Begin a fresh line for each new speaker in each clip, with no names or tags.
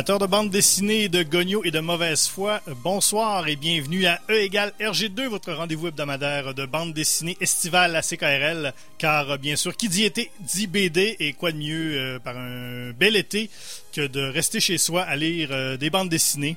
Amateurs de bande dessinée, de gogno et de mauvaise foi, bonsoir et bienvenue à E égale RG2, votre rendez-vous hebdomadaire de bande dessinée estivale à CKRL. Car, bien sûr, qui dit été dit BD et quoi de mieux euh, par un bel été que de rester chez soi à lire euh, des bandes dessinées.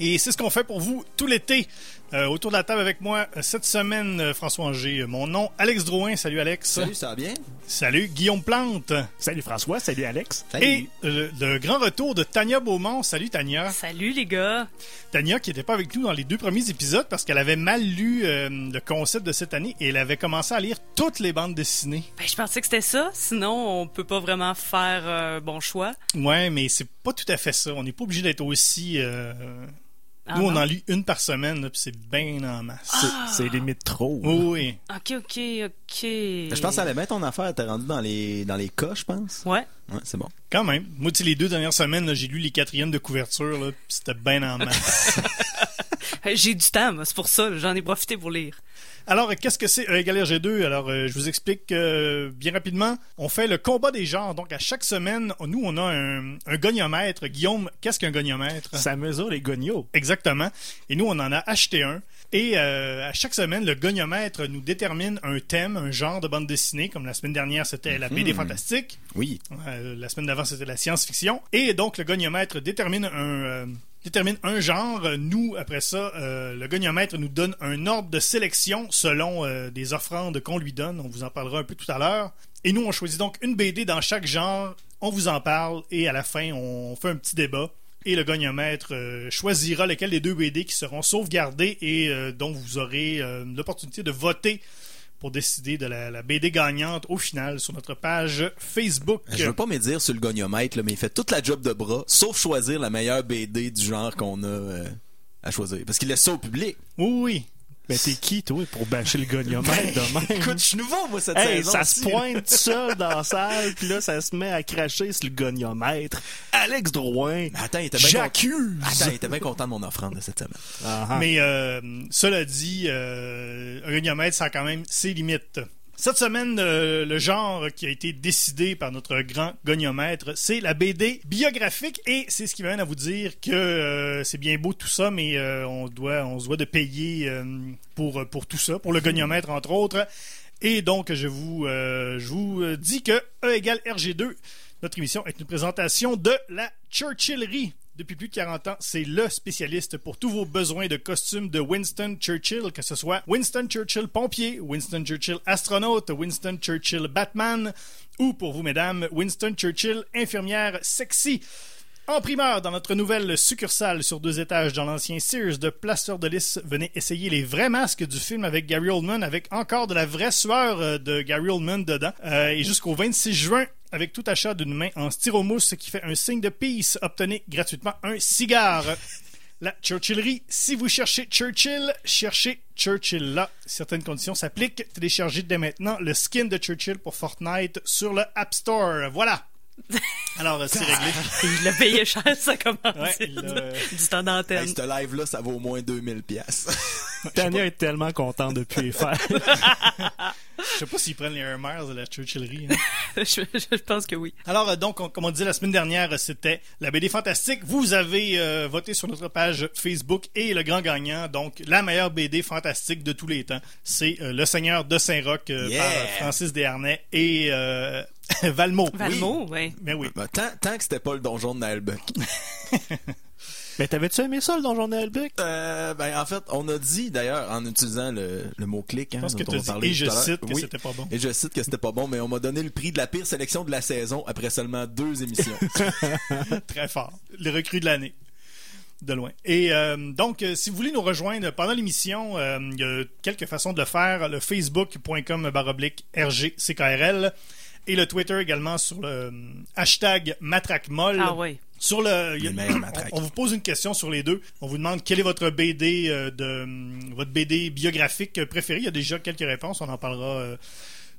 Et c'est ce qu'on fait pour vous tout l'été. Euh, autour de la table avec moi euh, cette semaine, euh, François Angers. Mon nom, Alex Drouin. Salut Alex.
Salut, ça va bien?
Salut Guillaume Plante.
Salut François, salut Alex.
Et euh, le grand retour de Tania Beaumont. Salut Tania.
Salut les gars.
Tania qui n'était pas avec nous dans les deux premiers épisodes parce qu'elle avait mal lu euh, le concept de cette année et elle avait commencé à lire toutes les bandes dessinées.
Ben, je pensais que c'était ça, sinon on peut pas vraiment faire un bon choix.
Ouais, mais c'est pas tout à fait ça. On n'est pas obligé d'être aussi...
Ah
nous, on
non?
en lit une par semaine, là, puis c'est bien en masse.
Ah!
C'est limite trop.
Oui, oui.
Ok, ok, ok.
Je pense que ça allait bien ton affaire. T'es rendu dans les, dans les cas, je pense.
Ouais.
Ouais, c'est bon.
Quand même. Moi, tu sais, les deux dernières semaines, j'ai lu les quatrièmes de couverture, là, puis c'était bien en masse.
J'ai du temps, c'est pour ça, j'en ai profité pour lire.
Alors, qu'est-ce que c'est égale RG2? Alors, euh, je vous explique euh, bien rapidement. On fait le combat des genres. Donc, à chaque semaine, nous, on a un, un goniomètre. Guillaume, qu'est-ce qu'un goniomètre?
Ça mesure les gognos.
Exactement. Et nous, on en a acheté un. Et euh, à chaque semaine, le goniomètre nous détermine un thème, un genre de bande dessinée. Comme la semaine dernière, c'était la BD fantastique.
Oui.
La semaine d'avant, c'était la science-fiction. Et donc, le goniomètre détermine un, détermine un genre. Nous, après ça, euh, le goniomètre nous donne un ordre de sélection selon euh, des offrandes qu'on lui donne. On vous en parlera un peu tout à l'heure. Et nous, on choisit donc une BD dans chaque genre. On vous en parle et à la fin, on fait un petit débat. Et le goniomètre euh, choisira lesquels des deux BD qui seront sauvegardés et dont vous aurez l'opportunité de voter pour décider de la, la BD gagnante au final sur notre page Facebook.
Je veux pas me dire sur le goniomètre, là, mais il fait toute la job de bras, sauf choisir la meilleure BD du genre qu'on a euh, à choisir. Parce qu'il laisse ça au public.
Oui, oui.
Mais t'es qui, toi, pour bâcher le goniomètre de même?
Écoute, je suis nouveau, moi, cette
Hey,
saison.
ça se pointe seul dans la salle, puis là, ça se met à cracher sur le goniomètre. Alex Drouin,
Mais attends, il était bien
j'accuse!
content. Attends, il était bien content de mon offrande de cette semaine.
Ah, ah.
Mais euh, cela dit, euh, un goniomètre, ça a quand même ses limites. Cette semaine, euh, le genre qui a été décidé par notre grand goniomètre, c'est la BD biographique et c'est ce qui m'amène à vous dire que euh, c'est bien beau tout ça, mais euh, on doit, on se doit de payer pour pour tout ça, pour le goniomètre entre autres. Et donc, je vous, je vous dis que E égale RG2, notre émission est une présentation de la Churchillerie. Depuis plus de 40 ans, c'est le spécialiste pour tous vos besoins de costumes de Winston Churchill, que ce soit Winston Churchill pompier, Winston Churchill astronaute, Winston Churchill Batman, ou pour vous, mesdames, Winston Churchill infirmière sexy. En primeur, dans notre nouvelle succursale sur deux étages dans l'ancien Sears de Place Fleur de Lys, venez essayer les vrais masques du film avec Gary Oldman, avec encore de la vraie sueur euh, de Gary Oldman dedans. Euh, et jusqu'au 26 juin, avec tout achat d'une main en styromousse qui fait un signe de peace, obtenez gratuitement un cigare. La Churchillerie, si vous cherchez Churchill, cherchez Churchill là. Certaines conditions s'appliquent. Téléchargez dès maintenant le skin de Churchill pour Fortnite sur le App Store. Voilà. Alors, euh, c'est réglé.
Il l'a payé cher, ça commence.
Ouais,
Du temps d'antenne.
Hey, ce live-là, ça vaut au moins 2000 pièces.
Tania est tellement contente de plus les faire.
Je sais pas s'ils prennent les Miles de la Churchillerie. hein.
je, je pense que oui.
Alors, euh, donc, on- comme on disait la semaine dernière, euh, c'était la BD Fantastique. Vous avez euh, voté sur notre page Facebook et le grand gagnant, donc la meilleure BD fantastique de tous les temps, c'est euh, Le Seigneur de Saint-Roch euh,
Yeah!
par Francis Desharnais et Valmont.
Valmo, oui.
Mais oui.
Ben, tant, tant que c'était pas le donjon de Naelbuck.
Mais t'avais-tu aimé ça, le Donjon d'Albuc?
Euh, ben, en fait, on a dit, d'ailleurs, en utilisant le, le mot-clic, hein,
Je pense que
on
dit, et je cite que
Oui.
c'était pas bon.
Et je cite que c'était pas bon, mais on m'a donné le prix de la pire sélection de la saison après seulement deux émissions.
Très fort. Le recrue de l'année. De loin. Et euh, donc, euh, si vous voulez nous rejoindre pendant l'émission, euh, il y a quelques façons de le faire. Le facebook.com baroblique RGCKRL et le Twitter également sur le euh, hashtag matraquemolle.
Ah oui.
Sur le, a- on, on vous pose une question sur les deux. On vous demande quelle est votre BD euh, de hum, votre BD biographique préférée. Il y a déjà quelques réponses. On en parlera euh,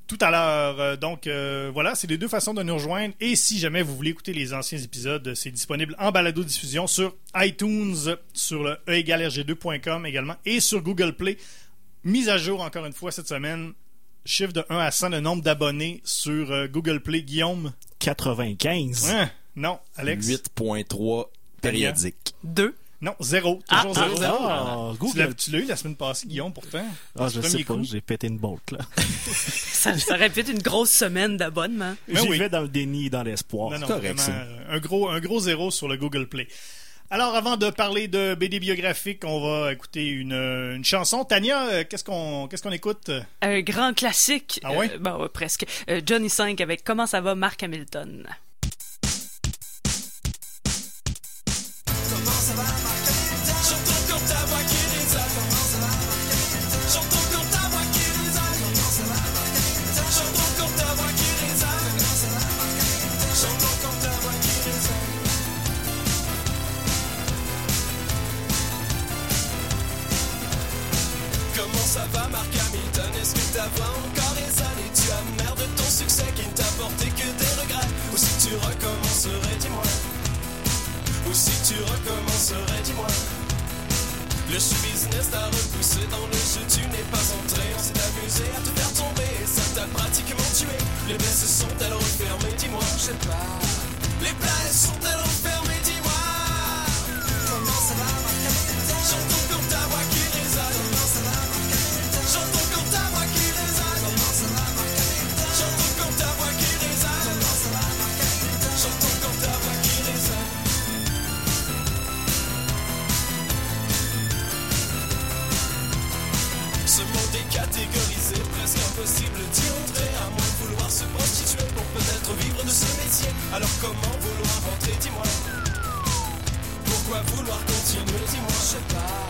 tout à l'heure. Euh, Donc euh, voilà, c'est les deux façons de nous rejoindre. Et si jamais vous voulez écouter les anciens épisodes, c'est disponible en balado-diffusion sur iTunes, sur le e egalerg2.com également et sur Google Play. Mise à jour encore une fois cette semaine. Chiffre de 1 à 100, le nombre d'abonnés sur euh, Google Play. Guillaume,
95.
hein, Non, Alex?
8.3 périodique.
Deux.
Non, zéro.
Ah,
Toujours
ah,
zéro.
zéro.
Ah,
Tu l'as,
Google.
tu l'as eu la semaine passée, Guillaume, pourtant.
Ah, je sais pas, j'ai pété une bolte, là.
Ça, ça aurait pu être une grosse semaine d'abonnement.
Mais
J'y
oui.
vais dans le déni et dans l'espoir.
Non, non,
correct,
vraiment, euh, un gros, un gros zéro sur le Google Play. Alors, avant de parler de BD biographique, on va écouter une, euh, une chanson. Tania, euh, qu'est-ce qu'on, qu'est-ce qu'on écoute?
Un grand classique.
Ah ouais?
Euh, bon, ouais, presque. Euh, Johnny 5 avec Comment ça va, Mark Hamilton.
Encore les années Tu as merde de ton succès qui ne t'a apporté que des regrets. Ou si tu recommencerais, dis-moi. Ou si tu recommencerais, dis-moi. Le show business t'a repoussé dans le jeu Tu n'es pas entré, on s'est amusé à te faire tomber Et ça t'a pratiquement tué. Les baisses sont-elles refermées, dis-moi. Je sais pas. Les places sont-elles refermées, impossible d'y entrer À moins de vouloir se prostituer pour peut-être vivre de ce métier. Alors comment vouloir rentrer, dis-moi. Pourquoi vouloir continuer, dis-moi Je sais pas.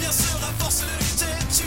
Bien sûr, à force de lutter, tu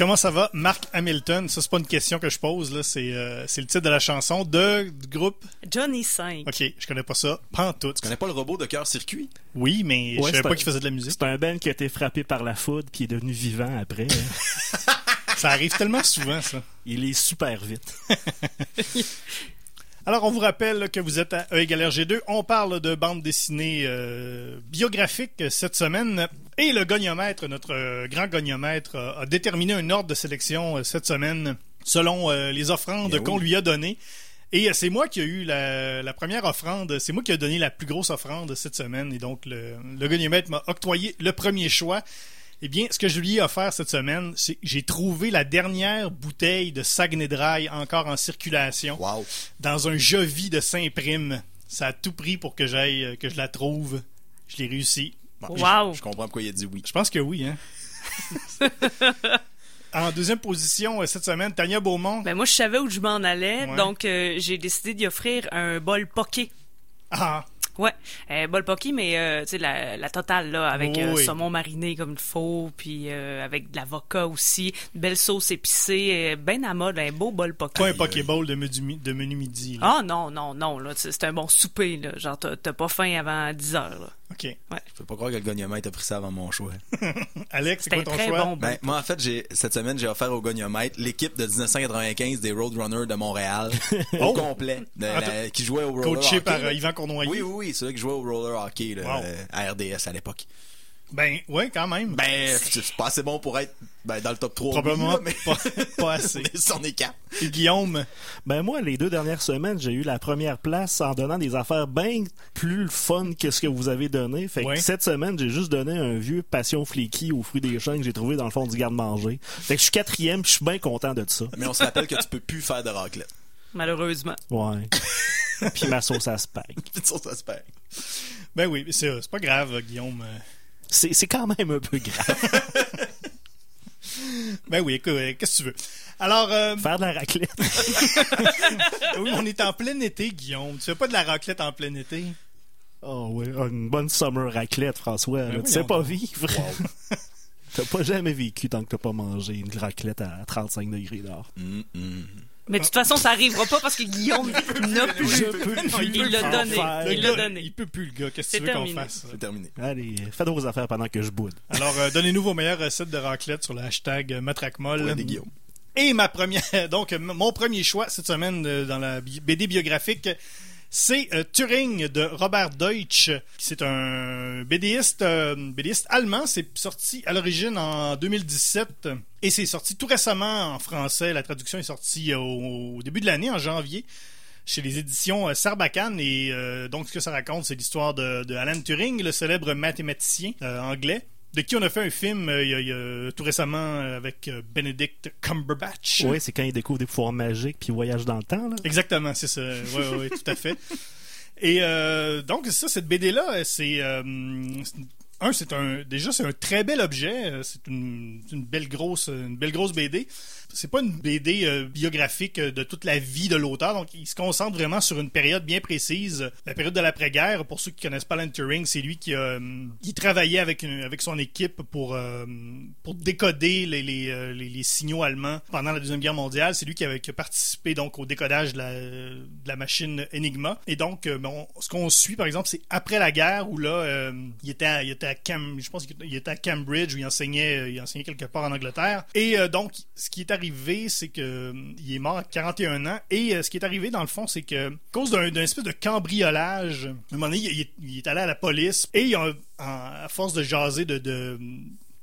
Comment ça va,
Mark Hamilton? Ça, c'est pas une question que je pose, là. C'est, euh, c'est le titre de la chanson de, du groupe?
Johnny 5.
Ok, je connais pas ça. Pantoute.
Tu connais pas le robot de cœur circuit?
Oui, mais je
Ouais,
savais
c'est
pas
un-
qu'il faisait de la musique.
C'est un Ben qui a été frappé par la foudre puis est devenu vivant après. hein.
Ça arrive tellement souvent, ça.
Il est super vite.
Alors, on vous rappelle là, que vous êtes à E égale RG2. On parle de bande dessinée euh, biographique cette semaine. Et le goniomètre, notre euh, grand goniomètre, euh, a déterminé un ordre de sélection euh, cette semaine selon les offrandes qu'on lui a données. Et c'est moi qui ai eu la, la première offrande. C'est moi qui ai donné la plus grosse offrande cette semaine. Et donc, le, le goniomètre m'a octroyé le premier choix. Eh bien, ce que je lui ai offert cette semaine, c'est que j'ai trouvé la dernière bouteille de Saguenay Dry encore en circulation
Wow.
dans un Jovi de Saint-Prime. Ça a tout pris pour que j'aille, euh, que je la trouve. Je l'ai réussi.
Bon,
Wow.
Je, je comprends pourquoi il a dit oui.
Je pense que oui, hein. en deuxième position, euh, cette semaine, Tania Beaumont.
Ben moi, je savais où je m'en allais,
Ouais.
donc euh, j'ai décidé d'y offrir un bol poké.
Ah,
Ouais, euh, bol poké, mais euh, tu sais la, la totale là, avec
Oui,
euh, saumon mariné comme il faut, puis euh, avec de l'avocat aussi, belle sauce épicée, euh, ben à mode, un beau bol poké.
pas un Pokéball de, menu- de menu midi. là.
Ah non non non là, c'est un bon souper là, genre t'as t'as pas faim avant 10 heures là.
OK.
Je peux pas croire que le goniomètre a pris ça avant mon choix.
Alex, c'est quoi
un
ton
très
choix?
bon
Ben, moi, en fait, j'ai, cette semaine, j'ai offert au goniomètre l'équipe de 1995 des Roadrunners de Montréal.
Oh!
Au complet. de
Ah,
la- qui jouait au roller
Coaché
hockey,
par
là.
euh, Yvan Cournoyer?
Oui, oui, oui, c'est là qui jouait au roller hockey là,
Wow.
euh, à RDS à l'époque.
Ben, ouais, quand même.
Ben, c'est pas assez bon pour être ben, dans le top 3.
Probablement
oui, là, mais
pas, pas assez.
c'en est quatre.
Et Guillaume,
Ben moi, les deux dernières semaines, j'ai eu la première place en donnant des affaires bien plus fun que ce que vous avez donné. Fait que
Ouais.
cette semaine, j'ai juste donné un vieux Passion Fleeky aux fruits des champs que j'ai trouvé dans le fond du garde-manger. Fait que je suis quatrième, puis je suis bien content de ça.
Mais on se rappelle que tu peux plus faire de raclette.
Malheureusement.
Ouais. Puis ma sauce à spag.
Puis se perd.
Ben oui, c'est pas grave, Guillaume.
C'est c'est quand même un peu grave.
Ben oui, écoute, euh, qu'est-ce que tu veux? Alors, euh,
Faire de la raclette.
oui, on est en plein été, Guillaume. Tu fais pas de la raclette en plein été?
Oh oui, une bonne summer raclette, François.
Ben oui,
tu sais pas vivre. T'as pas jamais vécu tant que t'as pas mangé une raclette à 35 degrés dehors.
Hum, hum.
Mais de toute façon, ça arrivera pas parce que Guillaume n'a plus.
Je peux
il
Il
peut
l'a
le
donné.
faire.
Le
Il l'a donné.
il peut plus, le gars. Qu'est-ce que
C'est
tu veux qu'on fasse?
C'est terminé.
Allez, faites vos affaires pendant que je boude.
Alors, euh, donnez-nous vos meilleures recettes de raclette sur le hashtag euh.
Ouais, des Guillaume.
Et ma première, donc, mon premier choix cette semaine euh, dans la BD biographique, c'est euh, Turing de Robert Deutsch. C'est un BDiste, euh, allemand. C'est sorti à l'origine en 2017 et c'est sorti tout récemment en français. La traduction est sortie au, au début de l'année, en janvier chez les éditions euh, Sarbacane et euh, donc ce que ça raconte c'est l'histoire de, Alan Turing le célèbre mathématicien euh, anglais de qui on a fait un film euh, il y a- il y a tout récemment euh, avec euh, Benedict Cumberbatch
Oui, c'est quand il découvre des pouvoirs magiques puis il voyage dans le temps. Là.
Exactement, c'est ça. Oui, oui, tout à fait. Et euh, donc, ça, cette BD-là, c'est. euh, un, c'est un. Déjà, c'est un très bel objet. Euh, C'est une, une belle grosse, une belle grosse BD. C'est pas une BD euh, biographique euh, de toute la vie de l'auteur, donc il se concentre vraiment sur une période bien précise, la période de l'après-guerre. Pour ceux qui connaissent pas Alan Turing, c'est lui qui euh, il travaillait avec avec son équipe pour euh, pour décoder les les, signaux allemands pendant la deuxième guerre mondiale. C'est lui qui avait qui a participé donc au décodage de la, machine Enigma. Et donc, bon, ce qu'on suit par exemple, c'est après la guerre où là, il était à, il était à Cam, je pense qu'il était à Cambridge où il enseignait, il enseignait quelque part en Angleterre. Et donc, ce qui est arrivé, c'est que euh, il est mort à 41 ans. Et euh, ce qui est arrivé dans le fond, c'est que à cause d'un espèce de cambriolage, à un moment donné, il, il- il est allé à la police et il a- en- à force de jaser de, de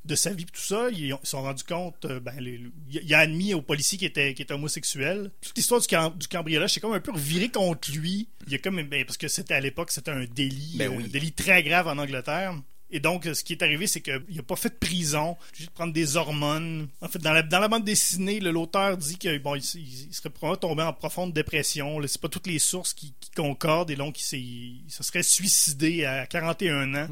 de sa vie et tout ça, ils se sont rendus compte, euh, ben, les- il a admis aux policiers qu'il était, était homosexuel. Toute l'histoire du, cam- du cambriolage, c'est comme un peu reviré contre lui. Il y a comme, ben, parce que c'était à l'époque, c'était un délit,
Ben oui.
un délit très grave en Angleterre. Et donc, ce qui est arrivé, c'est qu'il n'a pas fait de prison, juste prendre des hormones. En fait, dans la, bande dessinée, l'auteur dit qu'il bon, il, serait probablement tombé en profonde dépression. C'est pas toutes les sources qui, concordent et donc il, se serait suicidé à 41 ans.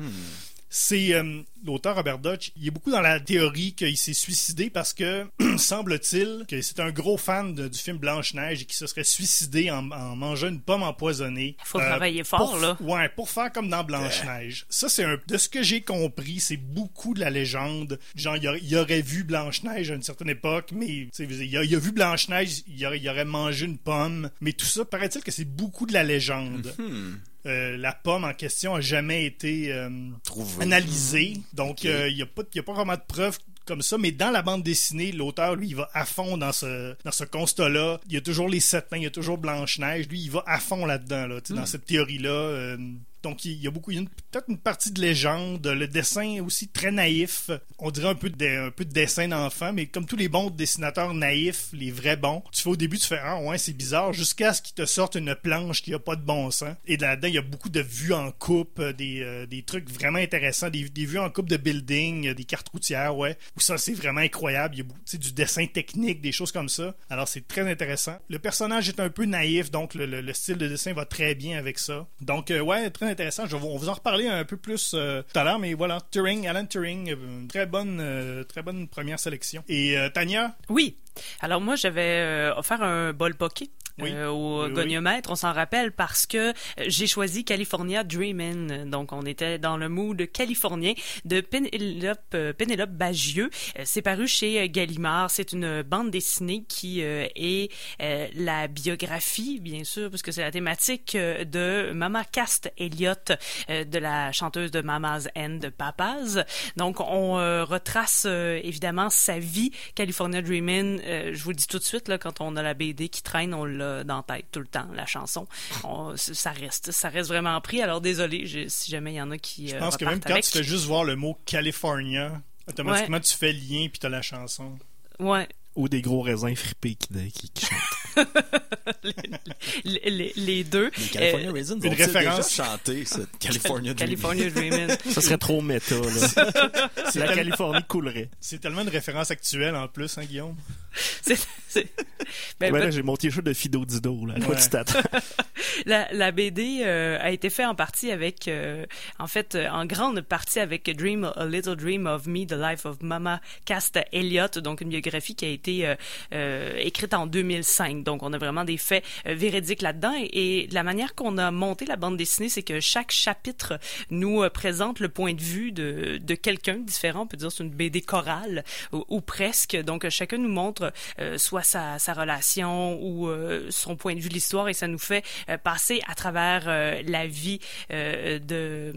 C'est euh, l'auteur Robert Dutch. Il est beaucoup dans la théorie qu'il s'est suicidé parce que semble-t-il que c'est un gros fan de- du film Blanche Neige et qu'il se serait suicidé en, en mangeant une pomme empoisonnée.
Faut travailler fort,
pour-
là.
Ouais, pour faire comme dans Blanche Neige. Ça c'est un de ce que j'ai compris, c'est beaucoup de la légende. Genre il aurait, il aurait vu Blanche Neige à une certaine époque, mais il a, il a vu Blanche Neige, il aurait, il aurait mangé une pomme, mais tout ça paraît-il que c'est beaucoup de la légende. Euh, la pomme en question a jamais été euh, analysée. Donc,
Ok.
euh, il n'y a, pas- il y a pas vraiment de preuves comme ça, mais dans la bande dessinée, l'auteur, lui, il va à fond dans ce, dans ce constat-là. Il y a toujours les sept nains, il y a toujours Blanche-Neige. Lui, il va à fond là-dedans, là, dans cette théorie-là. Donc, il y a beaucoup, peut-être une partie de légende. Le dessin aussi très naïf. On dirait un peu de, un peu de dessin d'enfant, mais comme tous les bons dessinateurs naïfs, les vrais bons, tu fais au début, tu fais ah ouais c'est bizarre, jusqu'à ce qu'ils te sortent une planche qui a pas de bon sens. Et là-dedans, il y a beaucoup de vues en coupe, euh, des, euh, des trucs vraiment intéressants, des, des vues en coupe de building, euh, des cartes routières, ouais. Où ça c'est vraiment incroyable. Il y a du dessin technique, des choses comme ça. Alors c'est très intéressant. Le personnage est un peu naïf, donc le, le- le style de dessin va très bien avec ça. Donc ouais, très intéressant. Je vais, on vous en reparler un peu plus euh, tout à l'heure, mais voilà, Turing, Alan Turing, euh, une très bonne, euh, très bonne première sélection. Et euh, Tania,
Oui. Alors moi, j'avais euh, offert un bol poké.
Oui.
euh, au
Oui, oui.
goniomètre, on s'en rappelle parce que euh, j'ai choisi California Dreamin'. Donc on était dans le mood californien de Pénélope, euh, Pénélope Bagieux. Euh, c'est paru chez Gallimard. C'est une bande dessinée qui est la biographie, bien sûr, puisque c'est la thématique de Mama Cast Elliott, de la chanteuse de Mama's and Papa's. Donc on retrace évidemment sa vie. California Dreamin', je vous le dis tout de suite, là, quand on a la BD qui traîne, on l'a dans la tête tout le temps, la chanson. On- ça reste, ça reste vraiment pris. Alors désolé je- si jamais il y en a qui
je
euh,
pense que même quand
avec.
tu fais juste voir le mot California, automatiquement tu fais lien puis t'as la chanson.
Ouais.
Ou des gros raisins fripés qui, qui, qui chantent.
Les, les- les deux.
Les California
Euh,
Raisins
une référence.
déjà chanté cette California Dreaming?
California Dreamin'.
Ça serait trop méta, là. La Californie coulerait.
C'est tellement une référence actuelle en plus, hein, Guillaume?
Ben, ben,
là, j'ai mon t-shirt de Fido Dido, là.
Ouais.
la, la BD euh, a été faite en partie avec, euh, en fait, euh, en grande partie avec Dream, A Little Dream of Me, The Life of Mama Casta Elliott, donc une biographie qui a été écrite en 2005. Donc, on a vraiment des faits véridiques là-dedans. Et, et la manière qu'on a monté la bande dessinée, c'est que chaque chapitre nous présente le point de vue de, de quelqu'un différent. On peut dire c'est une BD chorale ou, ou presque. Donc, chacun nous montre euh, soit sa, relation ou euh, son point de vue de l'histoire et ça nous fait euh, passer à travers euh, la vie euh, de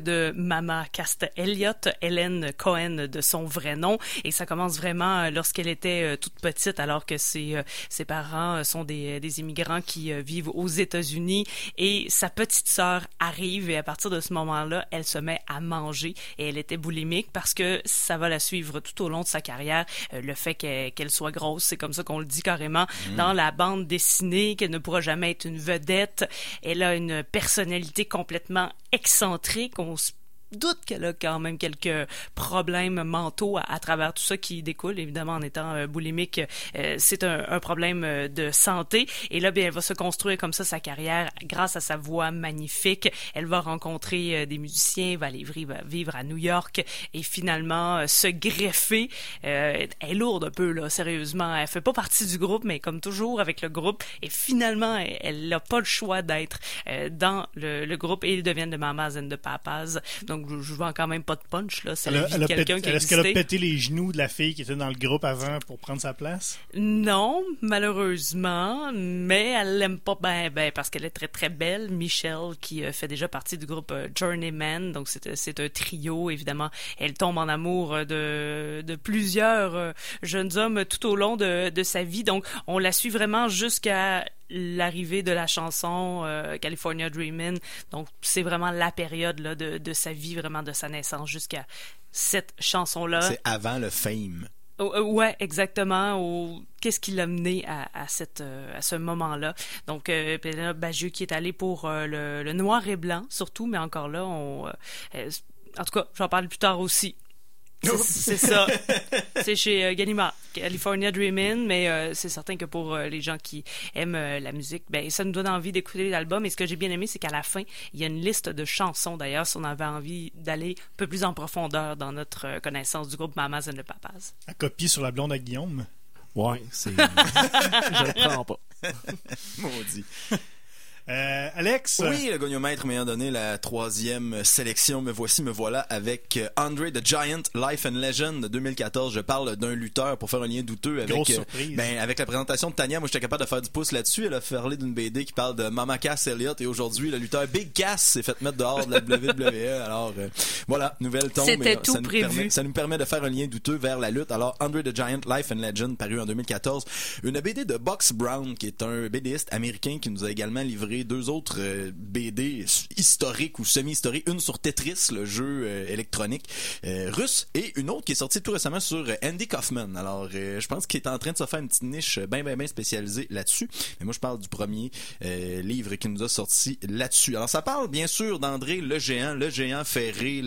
de Mama Cast Elliott, Hélène Cohen de son vrai nom, et ça commence vraiment euh, lorsqu'elle était euh, toute petite, alors que ses, euh, ses parents sont des, des immigrants qui vivent aux États-Unis, et sa petite sœur arrive, et à partir de ce moment-là, elle se met à manger, et elle était boulimique parce que ça va la suivre tout au long de sa carrière, le fait qu'elle qu'elle soit grosse, c'est comme ça qu'on le dit carrément dans la bande dessinée, qu'elle ne pourra jamais être une vedette, elle a une personnalité complètement excentrique, on se doute qu'elle a quand même quelques problèmes mentaux à, travers tout ça qui découle, évidemment en étant euh, boulimique, euh, c'est un, un problème euh, de santé. Et là, bien, elle va se construire comme ça sa carrière grâce à sa voix magnifique. Elle va rencontrer euh, des musiciens, va aller vivre, vivre à New York et finalement se greffer. Elle est lourde un peu, là, sérieusement. Elle fait pas partie du groupe, mais comme toujours avec le groupe. Et finalement, elle- n'a pas le choix d'être dans le, le groupe et ils deviennent de mamas and de papas. Donc, je, je vends quand même pas de punch, là. C'est
Elle elle
quelqu'un qui
Est-ce qu'elle a pété les genoux de la fille qui était dans le groupe avant pour prendre sa place?
Non, malheureusement, mais elle l'aime pas ben ben parce qu'elle est très très belle. Michelle qui euh, fait déjà partie du groupe euh, Journeyman, donc c'est c'est un trio évidemment. Elle tombe en amour euh, de de plusieurs euh, jeunes hommes tout au long de de sa vie, donc on la suit vraiment jusqu'à l'arrivée de la chanson euh, California Dreamin'. Donc c'est vraiment la période là de de sa vie, vraiment de sa naissance jusqu'à cette chanson là.
C'est avant le fame.
Oh, euh, ouais, exactement. Qu'est-ce qui l'a mené à, à cette à ce moment-là. Donc euh, Pénélope Bagieux qui est allée pour euh, le, le noir et blanc surtout, mais encore là, on. euh, euh, en tout cas, j'en parle plus tard aussi. C'est- ça. C'est chez euh, Gallimard, California Dreamin', mais euh, c'est certain que pour euh, les gens qui aiment euh, la musique, ben ça nous donne envie d'écouter l'album. Et ce que j'ai bien aimé, c'est qu'à la fin, il y a une liste de chansons. D'ailleurs, si on avait envie d'aller un peu plus en profondeur dans notre euh, connaissance du groupe Mamas and the Papas.
À copier sur la blonde à Guillaume?
Ouais, c'est. je le prends pas.
Maudit.
Euh, Alex?
Oui, le goniomètre m'ayant donné la troisième sélection, me voici, me voilà avec euh, Andre the Giant, Life and Legend de 2014. Je parle d'un lutteur pour faire un lien douteux avec,
Grosse
euh,
surprise.
ben, avec la présentation de Tania. Moi, j'étais capable de faire du pouce là-dessus. Elle a parlé d'une BD qui parle de Mama Cass Elliott et aujourd'hui, le lutteur Big Cass s'est fait mettre dehors de la WWE. Alors, euh, voilà, nouvelle tombe.
C'était
euh,
tout
ça nous
prévu.
permet- ça nous permet de faire un lien douteux vers la lutte. Alors, Andre the Giant, Life and Legend, paru en 2014. Une BD de Box Brown, qui est un BDiste américain qui nous a également livré deux autres euh, BD historiques ou semi-historiques. Une sur Tetris, le jeu euh, électronique euh, russe, et une autre qui est sortie tout récemment sur Andy Kaufman. Alors, je pense qu'il est en train de se faire une petite niche bien, bien, bien spécialisée là-dessus. Mais moi, je parle du premier livre qui nous a sorti là-dessus. Alors, ça parle bien sûr d'André le géant, le géant ferré,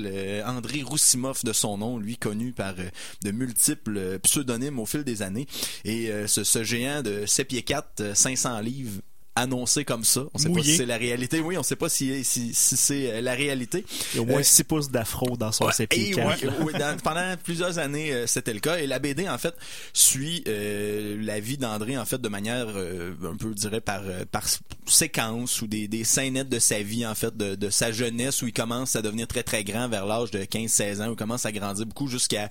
André Roussimov de son nom, lui connu par de multiples pseudonymes au fil des années. Et ce, ce géant de 7 pieds 4, euh, 500 livres annoncé comme ça. On sait pas si c'est la réalité. Oui, on sait pas si, si, si c'est euh, la réalité.
Il y a au moins
Euh,
6 pouces d'afro dans son
Ouais,
CP4.
et oui, oui, dans- pendant plusieurs années, euh, c'était le cas. Et la BD, en fait, suit euh, la vie d'André, en fait, de manière euh, un peu, je dirais, par, euh, par séquence ou des, des scénettes de sa vie, en fait, de, de sa jeunesse, où il commence à devenir très, très grand vers l'âge de 15-16 ans, où il commence à grandir beaucoup jusqu'à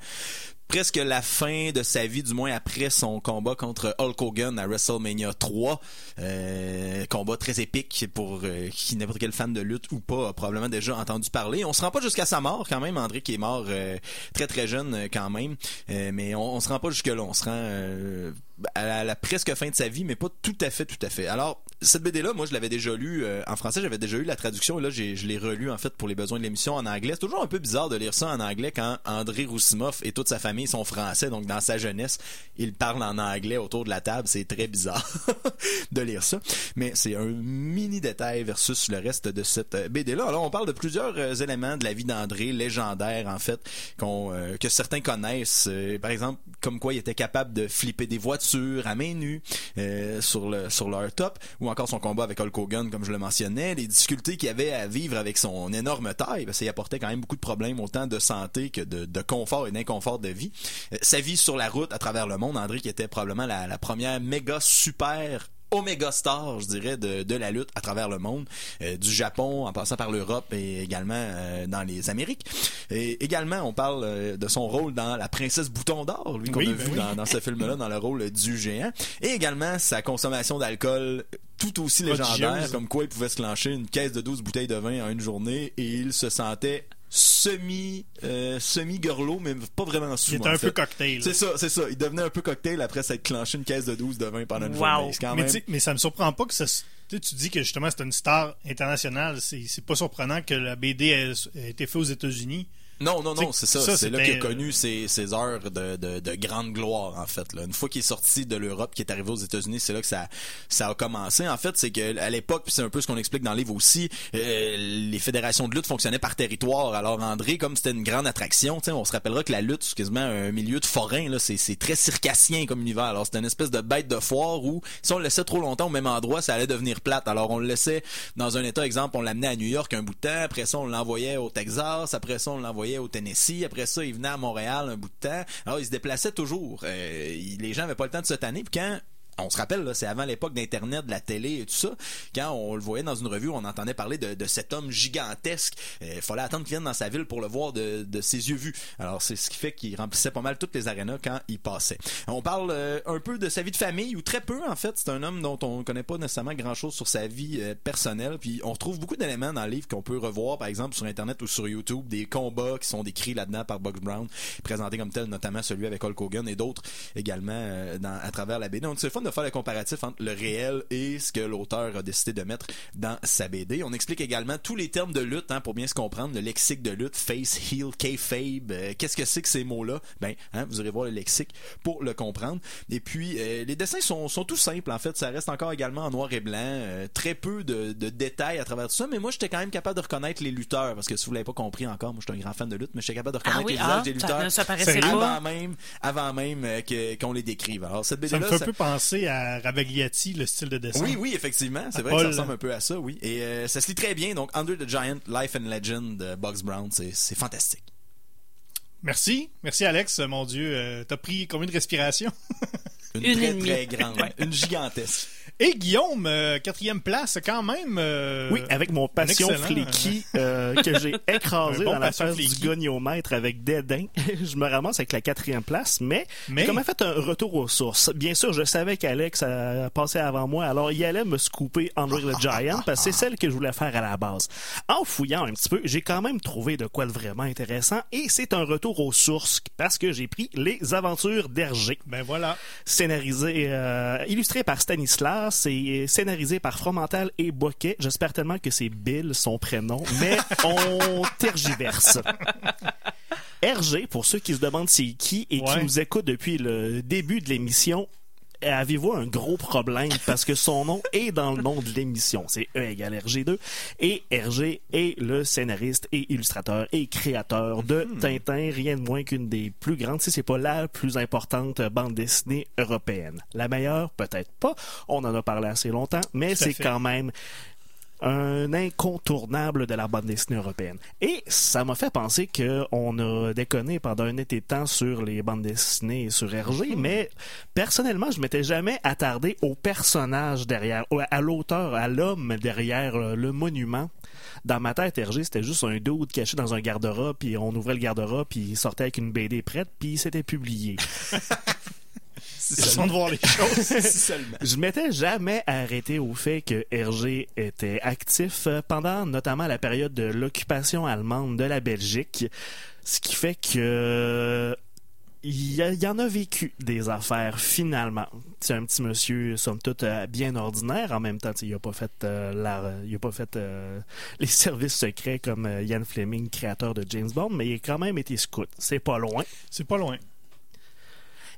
presque la fin de sa vie, du moins après son combat contre Hulk Hogan à WrestleMania 3. Euh, combat très épique pour euh, qui n'importe quel fan de lutte ou pas a probablement déjà entendu parler. On se rend pas jusqu'à sa mort quand même, André qui est mort euh, très très jeune euh, quand même, Euh, mais on, on se rend pas jusque là. On se rend à la, presque fin de sa vie, mais pas tout à fait, tout à fait. Alors cette BD là, moi je l'avais déjà lu euh, en français, j'avais déjà eu la traduction et là je l'ai relu en fait pour les besoins de l'émission en anglais. C'est toujours un peu bizarre de lire ça en anglais quand André Roussimov et toute sa famille sont français, donc dans sa jeunesse, il parle en anglais autour de la table, c'est très bizarre de lire ça. Mais c'est un mini détail versus le reste de cette euh, BD là. Alors on parle de plusieurs euh, éléments de la vie d'André, légendaires en fait, que certains connaissent. Par exemple, comme quoi il était capable de flipper des voitures à main nue euh, sur le sur leur top, ou encore son combat avec Hulk Hogan, comme je le mentionnais, les difficultés qu'il avait à vivre avec son énorme taille, parce qu'il apportait quand même beaucoup de problèmes autant de santé que de, de confort et d'inconfort de vie. Euh, sa vie sur la route à travers le monde, André qui était probablement la, la première méga super Oméga star, je dirais, de, de la lutte à travers le monde, euh, du Japon en passant par l'Europe et également euh, dans les Amériques. Et également, on parle euh, de son rôle dans La Princesse Bouton d'Or, lui qu'on
Oui,
a
ben
vu
oui.
dans, dans ce film-là, dans le rôle du géant. Et également sa consommation d'alcool tout aussi légendaire, comme quoi il pouvait se clencher une caisse de 12 bouteilles de vin en une journée et il se sentait semi euh, semi gorlot mais pas vraiment sous
Il était un
fait.
peu cocktail.
c'est ça c'est ça il devenait un peu cocktail après s'être clenché une caisse de 12 de vin pendant une
Wow.
journée quand
Mais,
même
mais ça me surprend pas que ça. Tu sais, tu dis que justement c'est une star internationale. C'est c'est pas surprenant que la BD ait, ait été faite aux États-Unis.
Non, non, non,
C'est-
ça.
ça,
c'est là qu'il a connu ses, ses heures de, de, de grande gloire, en fait. Là. Une fois qu'il est sorti de l'Europe, qu'il est arrivé aux États-Unis, c'est là que ça, ça a commencé. En fait, c'est que à l'époque, c'est un peu ce qu'on explique dans le livre aussi, euh, les fédérations de lutte fonctionnaient par territoire. Alors André, comme c'était une grande attraction, on se rappellera que la lutte, c'est quasiment un milieu de forain. Là, c'est, c'est très circassien comme univers. Alors c'était une espèce de bête de foire où si on le laissait trop longtemps au même endroit, ça allait devenir plate. Alors on le laissait dans un état, exemple, on l'amenait à New York un bout de temps, après ça on l'envoyait au Texas, après ça on l'envoyait au Tennessee, après ça il venait à Montréal un bout de temps. Alors il se déplaçait toujours. Euh, les gens avaient pas le temps de se tanner. Puis quand on se rappelle, c'est avant l'époque d'Internet, de la télé et tout ça. Quand on le voyait dans une revue, on entendait parler de, cet homme gigantesque. Il fallait attendre qu'il vienne dans sa ville pour le voir de, de ses yeux vus. Alors, c'est ce qui fait qu'il remplissait pas mal toutes les arénas quand il passait. On parle euh, un peu de sa vie de famille, ou très peu, en fait. C'est un homme dont on ne connaît pas nécessairement grand-chose sur sa vie euh, personnelle. Puis, on retrouve beaucoup d'éléments dans le livre qu'on peut revoir, par exemple, sur Internet ou sur YouTube. Des combats qui sont décrits là-dedans par Bugs Brown, présentés comme tel, notamment celui avec Hulk Hogan et d'autres également euh, à travers la BD. Donc, de faire le comparatif entre le réel et ce que l'auteur a décidé de mettre dans sa BD. On explique également tous les termes de lutte hein, pour bien se comprendre, le lexique de lutte, face, heel, kayfabe, euh, qu'est-ce que c'est que ces mots-là? Ben, hein, vous irez voir le lexique pour le comprendre. Et puis, euh, les dessins sont, sont tout simples, en fait. Ça reste encore également en noir et blanc. euh, très peu de, de détails à travers tout ça, mais moi, j'étais quand même capable de reconnaître les lutteurs, parce que si vous l'avez pas compris encore, moi, je suis un grand fan de lutte, mais j'étais capable de
Ah
reconnaître
oui,
les
ah,
visages des lutteurs
ça pas.
avant même, avant même euh, que- qu'on les décrive. Alors, cette
Ça me
BD-là,
fait un
ça-
peu penser à Ravagliati, le style de dessin?
oui, oui, effectivement. C'est vrai que ça ressemble un peu à ça, oui. Et euh, ça se lit très bien. Donc, Under the Giant, Life and Legend de Bugs Brown, c'est c'est fantastique.
Merci. Merci, Alex. Mon Dieu, euh, t'as pris combien de respirations?
Une,
Une
très, très grande. Une gigantesque.
Et Guillaume, euh, quatrième place, quand même. euh,
Oui, avec mon passion
excellent,
fléki euh, que j'ai écrasé
bon
dans la face du goniomètre avec dédain. je me ramasse avec la quatrième place, mais,
Mais-
j'ai quand même fait un retour aux sources. Bien sûr, je savais qu'Alex a passé avant moi, alors il allait me scooper Andre the Giant parce que c'est celle que je voulais faire à la base. En fouillant un petit peu, j'ai quand même trouvé de quoi de vraiment intéressant et c'est un retour aux sources parce que j'ai pris les aventures d'Hergé
Ben voilà.
scénarisé, euh, illustré par Stanislas et scénarisé par Fromental et Boquet. J'espère tellement que c'est Bill, son prénom, mais on tergiverse. Hergé, pour ceux qui se demandent c'est qui et qui nous écoutent depuis le début de l'émission, avez-vous un gros problème? Parce que son nom est dans le nom de l'émission. C'est E égale RG2. Et RG est le scénariste et illustrateur et créateur de Tintin, rien de moins qu'une des plus grandes, si c'est pas la plus importante bande dessinée européenne. La meilleure, peut-être pas. On en a parlé assez longtemps, mais c'est quand même un incontournable de la bande dessinée européenne. Et ça m'a fait penser qu'on a déconné pendant un été de temps sur les bandes dessinées sur RG, mais personnellement, je m'étais jamais attardé au personnage derrière, à l'auteur, à l'homme derrière euh, le monument. Dans ma tête, RG, c'était juste un dude caché dans un garde-robe, puis on ouvrait le garde-robe, puis il sortait avec une BD prête, puis c'était publié.
Façon de voir les choses.
seulement.
Je m'étais jamais arrêté au fait que Hergé était actif euh, pendant notamment la période de l'occupation allemande de la Belgique, ce qui fait que il, y a- il y en a vécu des affaires finalement. C'est un petit monsieur, somme toute, euh, bien ordinaire. En même temps, il a pas fait, euh, la- il a pas fait euh, les services secrets comme euh, Ian Fleming, créateur de James Bond, mais il a quand même été scout. C'est pas loin.
C'est pas loin.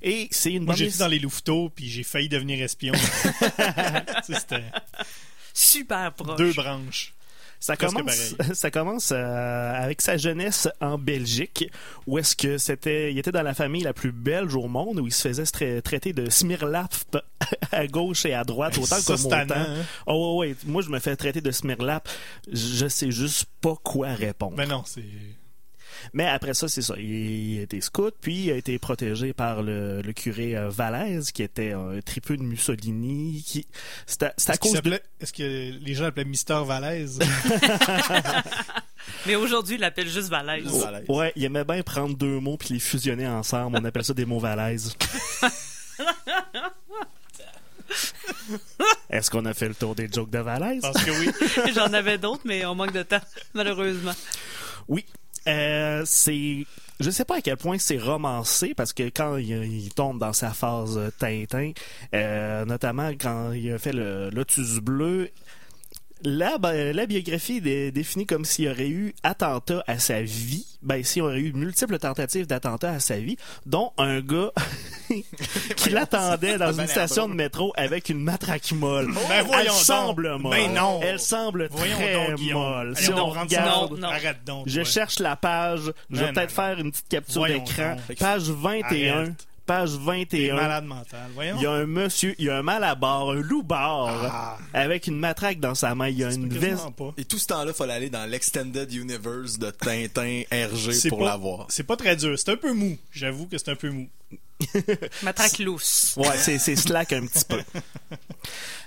Et c'est une
Moi, j'étais dans les louveteaux, puis j'ai failli devenir espion. C'était
Super proche.
deux branches.
Ça commence, ça commence euh, avec sa jeunesse en Belgique, où est-ce que c'était, il était dans la famille la plus belge au monde, où il se faisait tra- traiter de Smirlap à gauche et à droite, autant
Ça,
comme
c'est
autant.
tannant, hein.
Oh ouais, ouais, moi je me fais traiter de Smirlap, je sais juste pas quoi répondre.
Ben non, c'est.
Mais après ça, c'est ça. Il a été scout, puis il a été protégé par le, le curé euh, Valaise, qui était un tripeux de Mussolini. Qui... C'est à, cause de...
Est-ce que les gens l'appelaient Mister Valaise?
Mais aujourd'hui, il l'appelle juste Valaise.
Oh. Valaise.
Ouais, il aimait bien prendre deux mots puis les fusionner ensemble. On appelle ça des mots Valaises. Est-ce qu'on a fait le tour des jokes de Valaise?
Parce que oui.
J'en avais d'autres, mais on manque de temps, malheureusement.
Oui. Euh, c'est. Je sais pas à quel point c'est romancé parce que quand il, tombe dans sa phase euh, Tintin, euh, notamment quand il a fait le Lotus bleu, la, ben, la biographie est dé- définie comme s'il y aurait eu attentat à sa vie. Ben, s'il y aurait eu multiples tentatives d'attentat à sa vie, dont un gars qui l'attendait dans
Ben,
une station de métro avec une matraque molle.
Ben, voyons
Elle
donc.
semble molle.
Ben non.
Elle semble
Voyons
très
donc,
molle.
Allez,
Si
on
regarde,
Non, non.
Arrête donc.
je
ouais.
cherche la page. Je vais peut-être faire une petite capture d'écran. Page 21.
Arrête.
Page
T'es
21.
malade mental. Voyons.
Il y a un monsieur, il y a un malabar, un loupard,
Ah.
avec une matraque dans sa main. Il y a une veste.
pas.
Et tout ce temps-là, il fallait aller dans l'Extended Universe de Tintin RG pour l'avoir.
C'est pas très dur. C'est un peu mou. J'avoue que c'est un peu mou.
Matraque lousse.
Ouais, c'est, c'est slack un petit peu.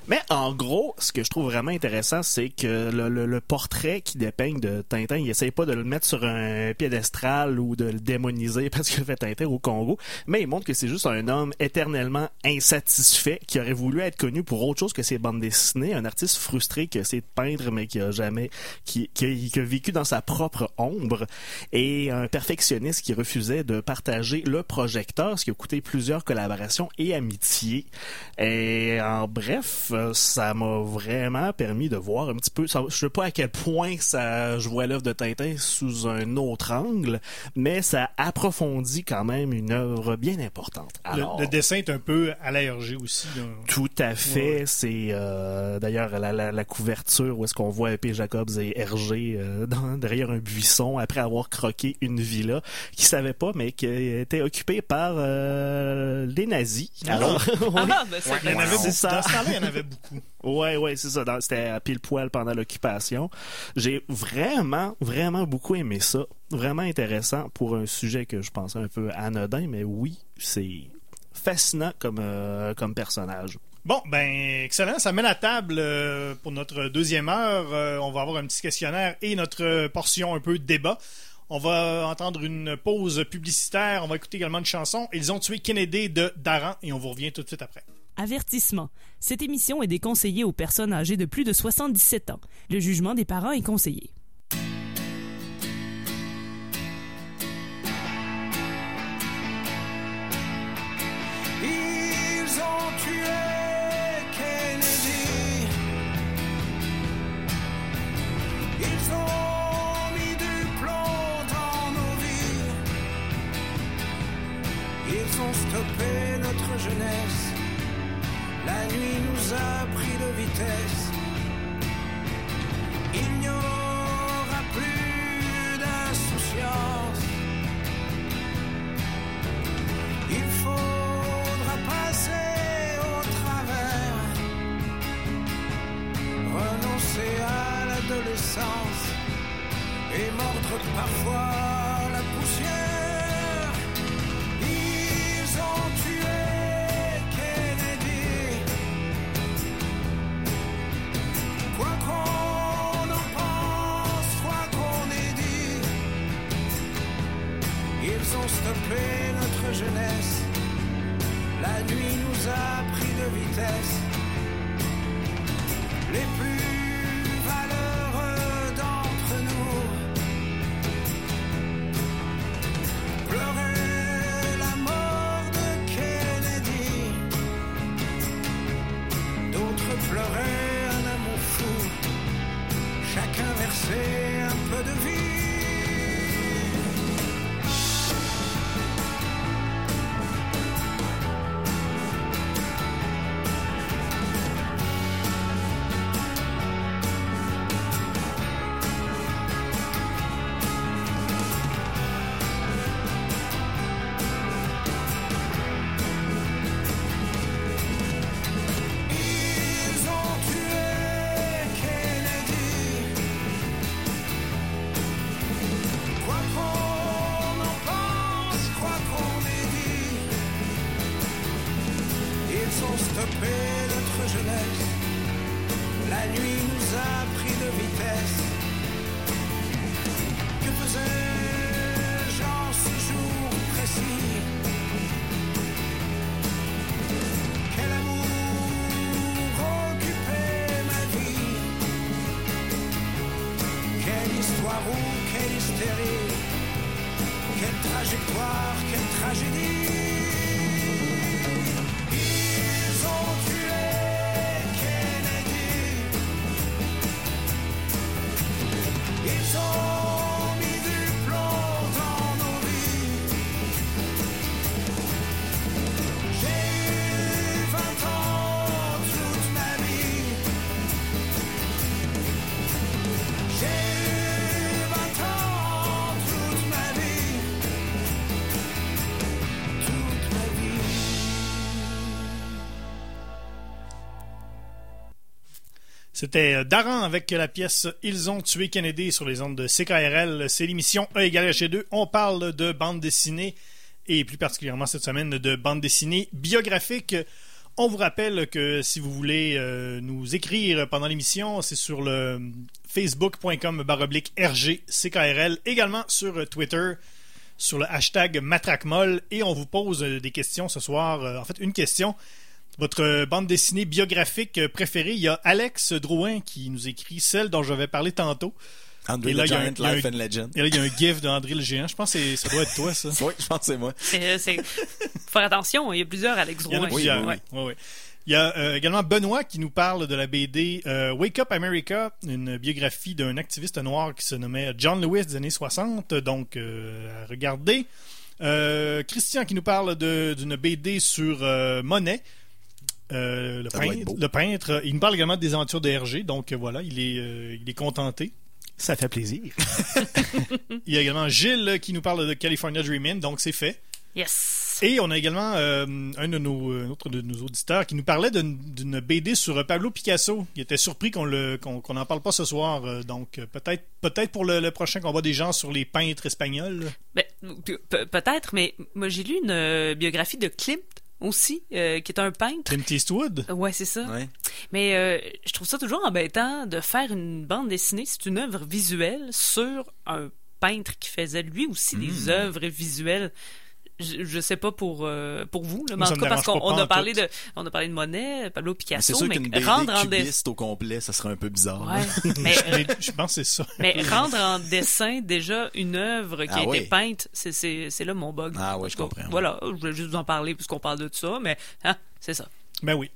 Mais en gros, ce que je trouve vraiment intéressant, c'est que le, le- portrait qui dépeigne de Tintin, il essaye pas de le mettre sur un piédestal ou de le démoniser parce qu'il fait Tintin au Congo, mais il montre que c'est juste un homme éternellement insatisfait qui aurait voulu être connu pour autre chose que ses bandes dessinées, un artiste frustré qui essaie de peindre mais qui a jamais, qui, qui a vécu dans sa propre ombre et un perfectionniste qui refusait de partager le projecteur, ce qui a coûté plusieurs collaborations et amitiés. Et en bref, euh, ça m'a vraiment permis de voir un petit peu, ça- je sais pas à quel point ça, je vois l'œuvre de Tintin sous un autre angle, mais ça approfondit quand même une œuvre bien importante.
Le,
Alors,
le dessin est un peu à la RG aussi. là.
tout à fait.
Ouais.
C'est euh, d'ailleurs la, la, la couverture où est-ce qu'on voit P. Jacobs et Hergé euh, dans- derrière un buisson après avoir croqué une villa qui savait pas mais qui était occupée par euh, les nazis. Alors,
Ah, ben c'est
Il y en
bien.
avait beaucoup.
ça.
Dans ce temps-là, il y en avait beaucoup.
Ouais, ouais, c'est ça. C'était à pile poil pendant l'occupation. J'ai vraiment, vraiment beaucoup aimé ça. Vraiment intéressant pour un sujet que je pensais un peu anodin, mais oui, c'est fascinant comme, euh, comme personnage.
Bon, ben, excellent. Ça met la table euh, pour notre deuxième heure. Euh, on va avoir un petit questionnaire et notre portion un peu débat. On va entendre une pause publicitaire. On va écouter également une chanson. Ils ont tué Kennedy de Daran et on vous revient tout de suite après.
Avertissement. Cette émission est déconseillée aux personnes âgées de plus de 77 ans. Le jugement des parents est conseillé.
A pris de vitesse. Il n'y aura plus d'insouciance. Il faudra passer au travers, renoncer à l'adolescence et mordre parfois a pris de vitesse. Que faisais-je
C'était euh, Daran avec la pièce Ils ont tué Kennedy sur les ondes de CKRL. C'est l'émission E égale H2. On parle de bande dessinée et plus particulièrement cette semaine de bande dessinée biographique. On vous rappelle que si vous voulez euh, nous écrire pendant l'émission, c'est sur le facebook.com baroblique RGCKRL, également sur Twitter, sur le hashtag MatraqueMolle, et on vous pose des questions ce soir. Euh, en fait, une question. Votre euh, bande dessinée biographique euh, préférée, il y a Alex Drouin qui nous écrit celle dont j'avais parlé tantôt.
Andrew
Et là,
the
il y a un-
Giant,
un-
Life and Legend.
Et là, il y a un gif d'André le Géant. Je pense que c'est- ça doit être toi, ça.
Oui, je pense que c'est moi.
C'est... Faut faire attention, il y a plusieurs Alex
Il y en a
Drouin.
plusieurs.
oui,
oui, oui. Il y a euh, également Benoît qui nous parle de la BD euh, Wake Up America, une biographie d'un activiste noir qui se nommait John Lewis des années 60, donc euh, à regarder. Euh, Christian qui nous parle de- d'une BD sur euh, Monet. Euh, le, peintre,
beau.
le peintre, il nous parle également des aventures de Hergé, donc euh, voilà, il est, euh, il est contenté.
Ça fait plaisir.
Il y a également Gilles qui nous parle de California Dreaming, donc c'est fait.
Yes.
Et on a également euh, un de nos, autre de nos auditeurs qui nous parlait d'une BD sur Pablo Picasso. Il était surpris qu'on n'en parle pas ce soir. donc peut-être peut-être pour le, le prochain combat des gens sur les peintres espagnols.
Ben, pe- peut-être, mais moi j'ai lu une euh, biographie de Klimt aussi, euh, qui est un peintre.
Clint Eastwood.
Ouais, c'est ça.
Ouais.
Mais euh, je trouve ça toujours embêtant de faire une bande dessinée. C'est une œuvre visuelle sur un peintre qui faisait lui aussi
Hmm.
des œuvres visuelles. Je, je sais pas pour euh, pour vous, là, mais en tout cas parce qu'on a parlé de on a parlé de Monet, Pablo Picasso, mais
BD
rendre en dessin,
au complet, ça serait un peu bizarre.
ouais, mais, euh,
je pense que c'est ça.
mais rendre en dessin déjà une œuvre qui
Ah
a été peinte, c'est c'est c'est là mon bug.
Ah ouais, je
tout
comprends.
Voilà, je voulais juste vous en parler puisqu'on parle de ça, mais hein, c'est ça.
Ben oui.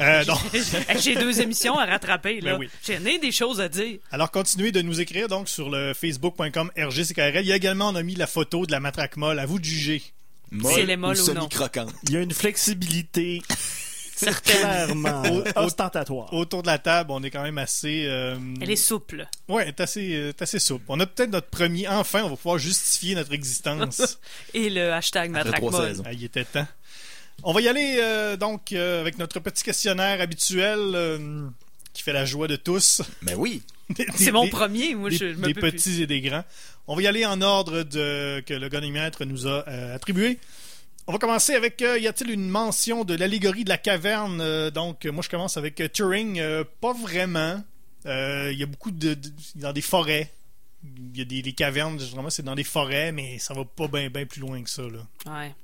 Euh,
J'ai deux émissions à rattraper là.
Ben oui.
J'en ai des choses à dire.
alors continuez de nous écrire donc sur le facebook.com RGCKRL. Il y a également on a mis la photo de la matraque molle. À vous de juger.
Molle
Si elle est molle ou non?
semi-croquante.
Il y a une flexibilité clairement ostentatoire.
Autour de la table, on est quand même assez. euh,
Elle est souple.
Ouais, elle est assez, euh, est assez souple. On a peut-être notre premier. Enfin, on va pouvoir justifier notre existence.
Et le hashtag matraque.
Ah, il était temps. On va y aller euh, donc euh, avec notre petit questionnaire habituel euh, qui fait la joie de tous.
Mais oui.
C'est mon
des-
premier, moi
des,
je, je me
des
peux plus.
petits et des grands. On va y aller en ordre de, que le goniomètre nous a euh, attribué. On va commencer avec euh, y a-t-il une mention de l'allégorie de la caverne? Euh, Donc, moi, je commence avec euh, Turing. Euh, pas vraiment. Euh, Il y a beaucoup de, de- dans des forêts. Il y a des, des cavernes, généralement, c'est dans des forêts, mais ça va pas bien bien plus loin que ça. Là.
Ouais.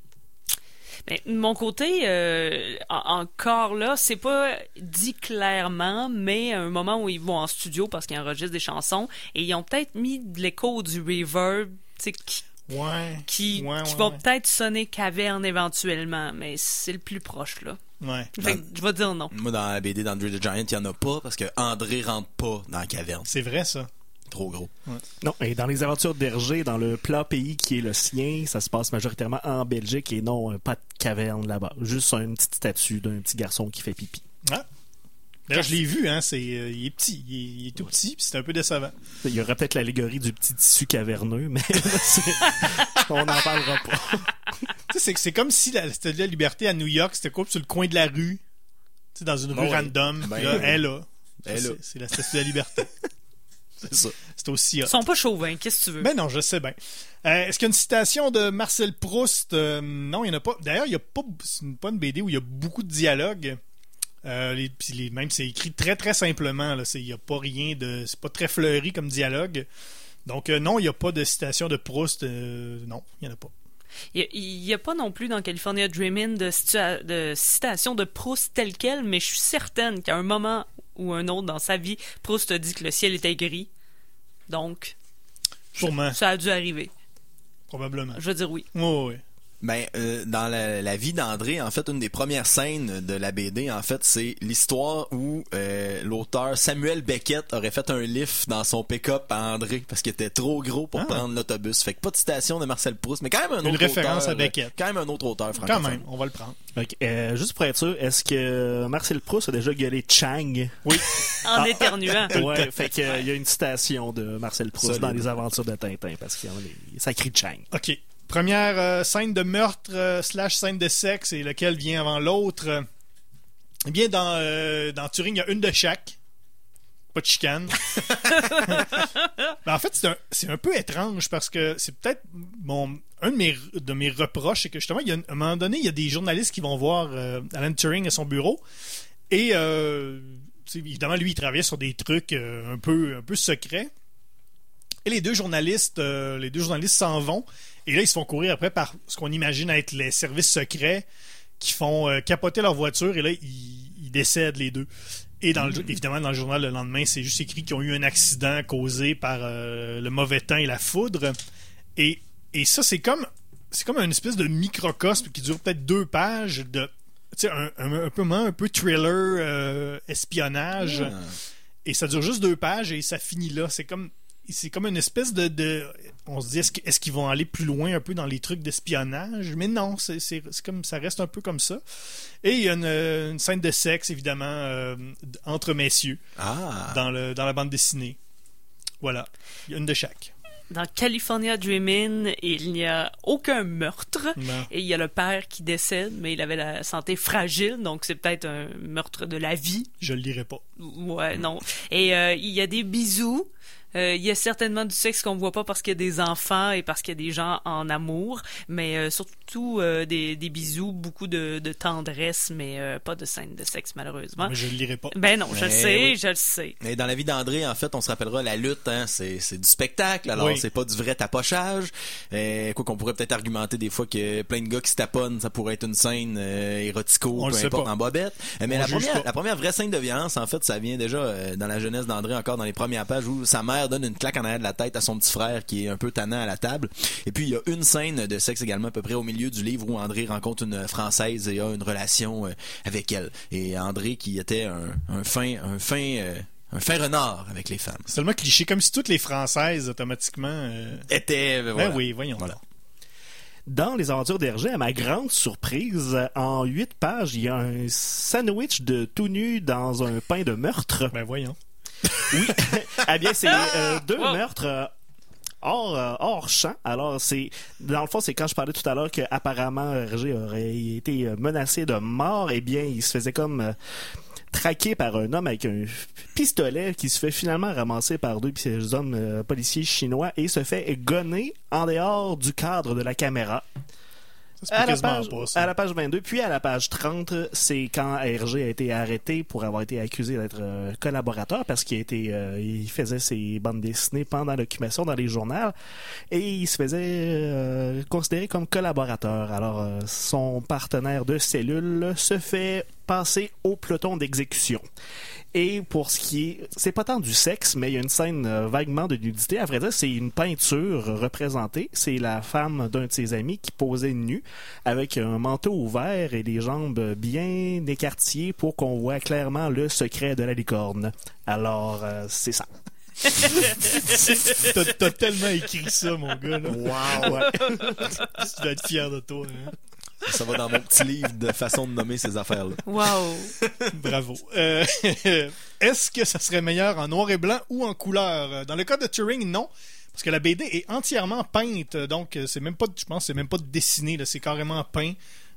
Mais de mon côté, euh, en- encore là, c'est pas dit clairement, mais à un moment où ils vont en studio parce qu'ils enregistrent des chansons et ils ont peut-être mis de l'écho du reverb, tu sais, qui,
Ouais.
qui,
Ouais,
qui
ouais,
vont
ouais.
peut-être sonner caverne éventuellement, mais c'est le plus proche là.
Ouais.
Fait que je vais dire non.
Moi, dans la BD d'Andrew the Giant, il n'y en a pas parce que André rentre pas dans la caverne.
C'est vrai, ça.
Trop gros.
Non, et dans les aventures d'Hergé, dans le plat pays qui est le sien, ça se passe majoritairement en Belgique et non euh, pas de caverne là-bas. Juste une petite statue d'un petit garçon qui fait pipi.
Ah. D'ailleurs, je l'ai vu, hein, c'est, euh, il est petit, il est, il est tout petit, puis c'est un peu décevant.
Il y aurait peut-être l'allégorie du petit tissu caverneux, mais on n'en parlera pas.
Tu sais, c'est, c'est comme si la Statue de la Liberté à New York, c'était quoi, sur le coin de la rue, tu sais, dans une rue
Ouais.
random,
Ben
là, elle est là.
Elle est
Ça,
là.
c'est, c'est la Statue de la Liberté.
C'est ça.
C'est aussi hot.
Ils sont pas chauvins, qu'est-ce que tu veux?
Ben non, je sais bien. Euh, est-ce qu'il y a une citation de Marcel Proust? Euh, non, il n'y en a pas. D'ailleurs, il y a pas, c'est une- pas une BD où il y a beaucoup de dialogues. Euh, les, puis les- même c'est écrit très très simplement. là. C'est- Il n'y a pas rien de. C'est pas très fleuri comme dialogue. Donc euh, non, il n'y a pas de citation de Proust. euh, non, il n'y en a pas.
Il n'y a, pas non plus dans California Dreamin' de, de citation de Proust tel quel, mais je suis certaine qu'à un moment ou un autre dans sa vie, Proust a dit que le ciel était gris. Donc,
Sûrement,
ça a dû arriver.
probablement.
Je veux dire oui.
Oui, oui.
Ben, euh, dans la, la vie d'André, en fait, une des premières scènes de la BD, en fait, c'est l'histoire où euh, l'auteur Samuel Beckett aurait fait un lift dans son pick-up à André parce qu'il était trop gros pour
Ah.
prendre l'autobus. Fait que pas de citation de Marcel Proust, mais quand même un
Une
autre
référence
auteur,
à Beckett.
Quand même un autre auteur,
Quand
francophone.
même, on va le prendre.
Euh, juste pour être sûr, est-ce que Marcel Proust a déjà gueulé Chang?
Oui.
En éternuant.
Ouais, fait que, euh, il y a une citation de Marcel Proust
Solide.
dans les aventures de Tintin parce qu'il y en a des- ça crie Chang.
OK. Première euh, scène de meurtre euh, slash scène de sexe et lequel vient avant l'autre. Eh bien, dans, euh, dans Turing, il y a une de chaque. Pas de chicane. Ben, en fait, c'est un, c'est un peu étrange parce que c'est peut-être mon un de mes, de mes reproches, c'est que justement, il y a, à un moment donné, il y a des journalistes qui vont voir Alan Turing à son bureau et évidemment, lui, il travaillait sur des trucs un, peu, un peu secrets. Et les deux journalistes, les deux journalistes s'en vont. Et là, ils se font courir après par ce qu'on imagine être les services secrets qui font euh, capoter leur voiture. Et là, ils, ils décèdent les deux. Et dans le, évidemment, dans le journal le lendemain, c'est juste écrit qu'ils ont eu un accident causé par euh, le mauvais temps et la foudre. Et, et ça, c'est comme c'est comme une espèce de microcosme qui dure peut-être deux pages de tu sais, un, un, un peu un peu thriller euh, espionnage
Ah.
et ça dure juste deux pages et ça finit là c'est comme c'est comme une espèce de, de on se dit est-ce, que- est-ce qu'ils vont aller plus loin un peu dans les trucs d'espionnage? Mais non c'est, c'est, c'est comme ça reste un peu comme ça et il y a une, une scène de sexe évidemment euh, entre messieurs
Ah.
dans le dans la bande dessinée voilà il y a une de chaque
Dans California Dreamin', il n'y a aucun meurtre.
Non.
Et il y a le père qui décède, mais il avait la santé fragile, donc c'est peut-être un meurtre de la vie.
je le lirai pas
Ouais, non. Et euh, il y a des bisous. Euh, il y a certainement du sexe qu'on voit pas parce qu'il y a des enfants et parce qu'il y a des gens en amour, mais euh, surtout euh, des, des bisous, beaucoup de, de tendresse, mais euh, pas de scène de sexe malheureusement.
mais je le lirai pas
Ben non, je le
Mais
sais,
oui.
je le sais.
Et dans la vie d'André, en fait, on se rappellera la lutte, hein, c'est, c'est du spectacle, alors
Oui.
c'est pas du vrai tapochage. Euh, quoi qu'on pourrait peut-être argumenter des fois que plein de gars qui se taponnent, ça pourrait être une scène euh, érotico,
On
peu importe,
pas.
en bobette. Euh, mais
On
la première,
pas.
la première vraie scène de violence, en fait, ça vient déjà euh, dans la jeunesse d'André, encore dans les premières pages, où sa mère donne une claque en arrière de la tête à son petit frère qui est un peu tannant à la table. Et puis il y a une scène de sexe également à peu près au milieu du livre où André rencontre une Française et a une relation euh, avec elle. Et André qui était un, un fin, un fin, euh, un fin renard avec les femmes.
c'est tellement cliché comme si toutes les françaises automatiquement euh,
Était, euh, voilà.
ben oui voyons
Voilà.
Dans Les Aventures d'Hergé, à ma grande surprise, en huit pages, il y a un sandwich de tout nu dans un pain de meurtre.
ben voyons
Oui. eh bien, c'est euh, deux
Wow.
meurtres euh, hors, euh, hors champ. Alors, c'est dans le fond, c'est quand je parlais tout à l'heure qu'apparemment Hergé aurait été menacé de mort. Eh bien, il se faisait comme traqué par un homme avec un pistolet qui se fait finalement ramasser par deux hommes euh, policiers chinois et se fait gonner en dehors du cadre de la caméra.
Ça
À la, page,
pas ça
à la page 22, puis à la page 30, c'est quand Hergé a été arrêté pour avoir été accusé d'être euh, collaborateur parce qu'il a été, euh, il faisait ses bandes dessinées pendant l'occupation dans les journaux et il se faisait euh, considérer comme collaborateur. Alors, euh, son partenaire de cellule se fait passer au peloton d'exécution. Et pour ce qui est, c'est pas tant du sexe, mais il y a une scène euh, vaguement de nudité. À vrai dire, c'est une peinture représentée. C'est la femme d'un de ses amis qui posait nue avec un manteau ouvert et des jambes bien écartillées pour qu'on voit clairement le secret de la licorne. Alors, euh, c'est ça.
T'as, tellement écrit ça, mon gars. Là.
Wow! Ouais.
tu dois être fier de toi. hein.
Ça va dans mon petit livre de façon de nommer ces affaires-là.
Wow.
Bravo. Euh, est-ce que ça serait meilleur en noir et blanc ou en couleur? Dans le cas de Turing, non. Parce que la BD est entièrement peinte, donc euh, c'est même pas, je pense, que c'est même pas dessiné, c'est carrément peint.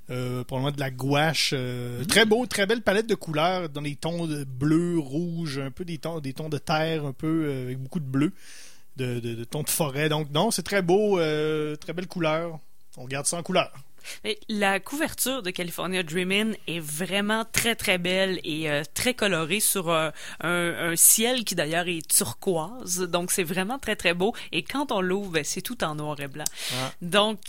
Euh, probablement de la gouache. euh, Très beau, très belle palette de couleurs dans les tons de bleu, rouge, un peu des tons, des tons de terre, un peu euh, avec beaucoup de bleu, de, de- de tons de forêt. Donc non, c'est très beau, euh, très belle couleur. on regarde ça en couleur.
Mais la couverture de California Dreamin' est vraiment très très belle et euh, très colorée sur euh, un, un ciel qui d'ailleurs est turquoise. Donc c'est vraiment très très beau. Et quand on l'ouvre, ben, c'est tout en noir et blanc. Donc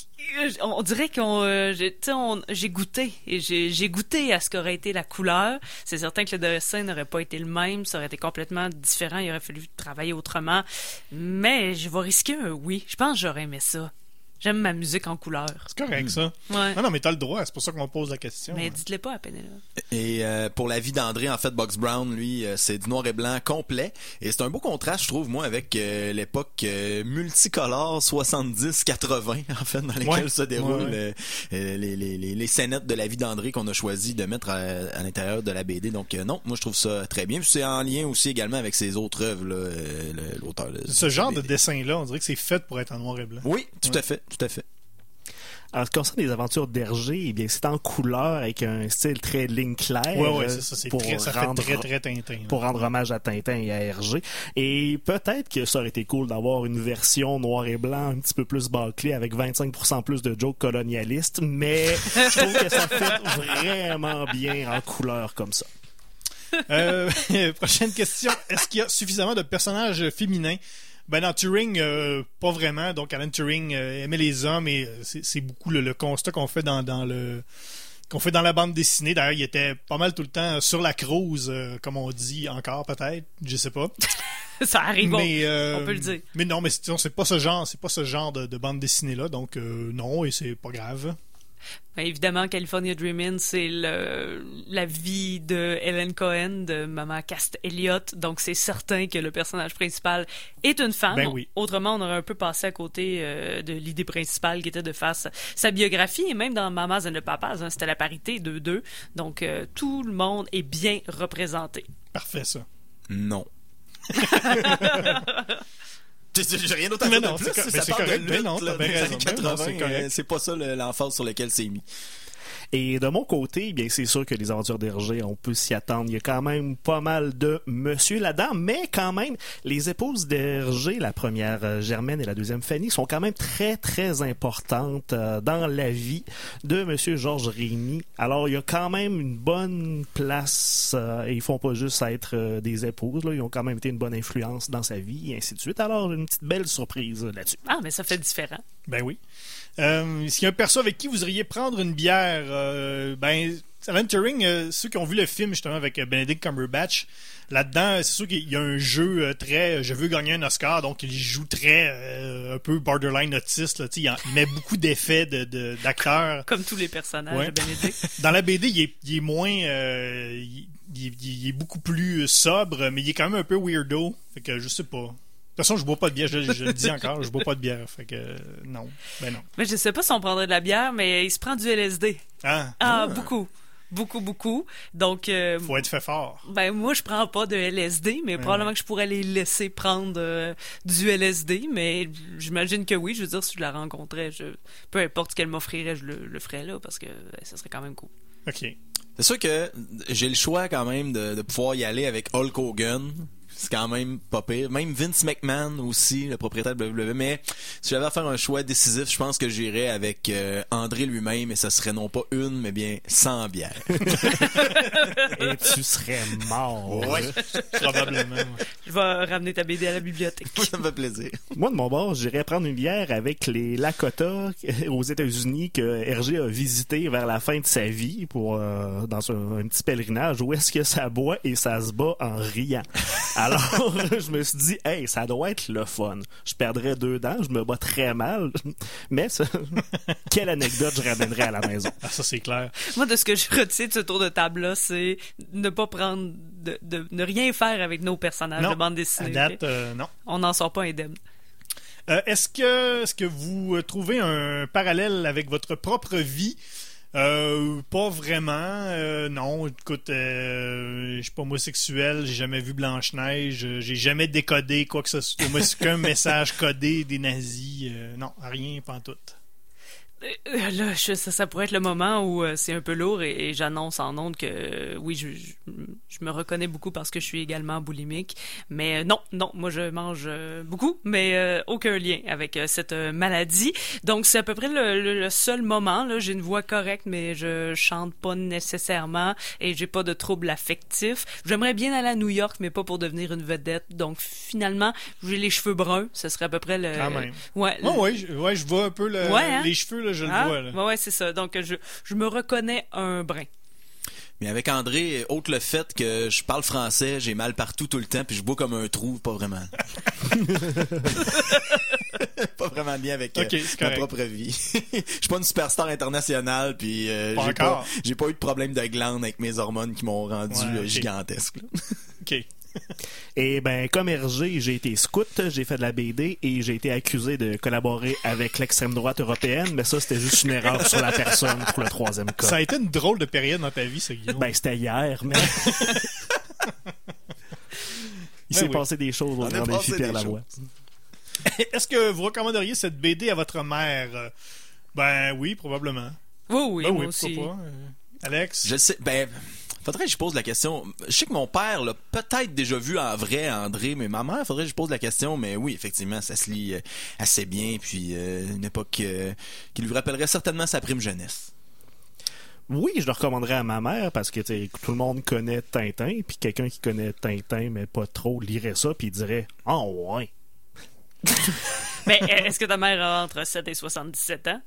euh, on dirait qu'on, euh, j'ai- goûté et j'ai j'ai goûté à ce qu'aurait été la couleur. C'est certain que le dessin n'aurait pas été le même, ça aurait été complètement différent. Il aurait fallu travailler autrement. Mais je vais risquer un oui. Je pense que j'aurais aimé ça. J'aime ma musique en couleur.
C'est correct, ça.
Ouais.
Ah non, mais t'as le droit, c'est pour ça qu'on pose la question.
Mais dites-le pas à Penelope.
Et euh, pour la vie d'André, en fait, Box Brown, lui, euh, c'est du noir et blanc complet. Et c'est un beau contraste, je trouve, moi, avec euh, l'époque euh, multicolore 70-80, en fait, dans lesquelles
Ouais.
se déroulent
Ouais,
les, les, les, les scénettes de la vie d'André qu'on a choisi de mettre à, à l'intérieur de la BD. Donc, euh, non, moi, je trouve ça très bien. Puis c'est en lien aussi également avec ses autres œuvres, euh, l'auteur. de
Ce genre de dessin-là, on dirait que c'est fait pour être en noir et blanc.
Oui, tout
Ouais.
à fait, tout à fait.
En ce qui concerne les aventures d'Hergé, eh bien, c'est en couleur avec un style très ligne claire. Euh,
c'est ça, c'est
pour
très, ça
rendre-
fait très, très Tintin. là.
pour rendre hommage à Tintin et à Hergé. Et peut-être que ça aurait été cool d'avoir une version noir et blanc un petit peu plus bâclée avec 25% plus de jokes colonialistes, mais je trouve que ça fait vraiment bien en couleur comme ça.
Euh, prochaine question. Est-ce qu'il y a suffisamment de personnages féminins? Ben dans Turing, euh, pas vraiment. Donc Alan Turing euh, aimait les hommes et euh, c'est beaucoup le, le constat qu'on fait dans, dans le qu'on fait dans la bande dessinée. D'ailleurs, il était pas mal tout le temps sur la crouse, euh, comme on dit encore peut-être, je sais pas.
Ça arrive, on-
mais euh,
on peut le dire.
Mais non, mais c'est c'est pas ce genre, c'est pas ce genre de, de bande dessinée là, donc euh, non et c'est pas grave.
Ben, évidemment, California Dreamin', c'est la vie de Helen Cohen, de Maman Cast Elliott. Donc, c'est certain que le personnage principal est une femme.
Ben oui.
Autrement, on aurait un peu passé à côté euh, de l'idée principale qui était de faire sa, sa biographie. Et même dans Mamas and the Papas, hein, c'était la parité 2-2. Donc, euh, tout le monde est bien représenté.
Parfait ça.
Non. J'ai rien d'autre à
Mais
dire
non, c'est mais c'est
parle de
correct.
Lutte,
non, t'as bien raison.
années
non,
80,
c'est
C'est pas ça le- l'emphase sur lequel c'est mis.
Et de mon côté, eh bien c'est sûr que les aventures d'Hergé, on peut s'y attendre. Il y a quand même pas mal de monsieur là-dedans, mais quand même, les épouses d'Hergé, la première euh, Germaine et la deuxième Fanny, sont quand même très très importantes euh, dans la vie de monsieur Georges Rémy. Alors il y a quand même une bonne place euh, et ils font pas juste être des épouses, là. ils ont quand même été une bonne influence dans sa vie et ainsi de suite. Alors une petite belle surprise là-dessus.
Ah, mais ça fait différent.
Ben oui. Euh, S'il y a un perso avec qui vous iriez prendre une bière, euh, ben, Alan Turing, euh, ceux qui ont vu le film justement avec euh, Benedict Cumberbatch, là-dedans, c'est sûr qu'il y a un jeu très je veux gagner un Oscar, donc il joue très euh, un peu borderline autiste. Là, il, en- il met beaucoup d'effets de- de- d'acteurs.
Comme tous les personnages
Ouais.
de Benedict.
Dans la BD, il est, il est moins. euh, il, il- il est beaucoup plus sobre, mais il est quand même un peu weirdo. Fait que je sais pas. De toute façon, je bois pas de bière, je, je le dis encore, je bois pas de bière. Fait que euh, non. Ben non.
mais je sais pas si on prendrait de la bière, mais il se prend du LSD.
Ah,
Ah, beaucoup. Beaucoup, beaucoup. Donc, euh,
faut être fait fort.
Ben moi je prends pas de LSD, mais probablement que je pourrais les laisser prendre euh, du LSD, mais j'imagine que oui. Je veux dire, si je la rencontrais, je, peu importe ce qu'elle m'offrirait, je le, le ferais là parce que ben, ça serait quand même cool.
OK.
C'est sûr que j'ai le choix quand même de, de pouvoir y aller avec Hulk Hogan. C'est quand même pas pire. Même Vince McMahon aussi, le propriétaire de WWE. Mais si j'avais à faire un choix décisif, je pense que j'irais avec euh, André lui-même et ça serait non pas une, mais bien 100 bières.
Et tu serais mort.
Ouais.
Probablement.
Je vais ramener ta BD à la bibliothèque.
ça me fait plaisir.
Moi, de mon bord, j'irais prendre une bière avec les Lakota aux États-Unis que Hergé a visité vers la fin de sa vie pour euh, dans un, un petit pèlerinage où est-ce que ça boit et ça se bat en riant. Alors, je me suis dit, hey, ça doit être le fun. Je perdrais deux dents, je me bats très mal, mais ça- quelle anecdote je ramènerais à la maison.
Ah, ça, c'est clair.
Moi, de ce que je retiens de ce tour de table-là, c'est ne pas prendre, de, de ne rien faire avec nos personnages
Non,
de bande
À
dessinée.
date, euh, non.
On n'en sort pas indemne.
Euh, est-ce que, est-ce que vous trouvez un parallèle avec votre propre vie? Euh, pas vraiment. euh, non, écoute, euh, je suis pas homosexuel, j'ai jamais vu Blanche-Neige, euh, j'ai jamais décodé quoi que ce soit, au moins, qu'un message codé des nazis. euh, non, rien, pas en tout.
Euh, Là, je- ça, ça pourrait être le moment où euh, c'est un peu lourd et, et j'annonce en ondes que euh, oui, je, je, je me reconnais beaucoup parce que je suis également boulimique. Mais euh, non, non, moi je mange euh, beaucoup, mais euh, aucun lien avec euh, cette euh, maladie. Donc c'est à peu près le, le- le seul moment. Là, j'ai une voix correcte, mais je chante pas nécessairement et j'ai pas de troubles affectifs. J'aimerais bien aller à New York, mais pas pour devenir une vedette. Donc finalement, j'ai les cheveux bruns. Ce serait à peu près le.
Quand même.
Ouais.
Oh, ouais, je, ouais, je vois un peu le-
Ouais, hein?
les cheveux, là, je le
Ah,
vois. Là.
ouais, ouais, c'est ça. Donc, je, je me reconnais un brin.
Mais avec André, autre le fait que je parle français, j'ai mal partout tout le temps, puis je bois comme un trou, pas vraiment. pas vraiment bien avec euh, ma
correct.
propre vie. Je suis pas une superstar internationale, puis euh, j'ai pas, pas eu de problème de glande avec mes hormones qui m'ont rendu
Ouais,
euh, gigantesque. là.
OK.
Et ben, comme Hergé, j'ai été scout, j'ai fait de la BD et j'ai été accusé de collaborer avec l'extrême droite européenne, mais ça, c'était juste une erreur sur la personne pour le troisième cas.
Ça a été une drôle de période dans ta vie, ça, Guillaume.
Ben, c'était hier, mais. Il s'est
oui.
passé des choses au grand défi Pierre Lavoie.
Est-ce que vous recommanderiez cette BD à votre mère? Ben oui, probablement.
Oui, oui,
ben
moi
oui,
aussi.
pourquoi pas. Euh, Alex?
Je sais, ben, faudrait que je pose la question. Je sais que mon père l'a peut-être déjà vu en vrai, André, mais ma mère, faudrait que je pose la question. Mais oui, effectivement, ça se lit euh, assez bien, puis euh, une époque euh, qui lui rappellerait certainement sa prime jeunesse.
Oui, je le recommanderais à ma mère parce que tout le monde connaît Tintin, puis quelqu'un qui connaît Tintin, mais pas trop, lirait ça, puis il dirait Oh, ouais.
Mais euh, est-ce que ta mère a entre 7 et 77 ans?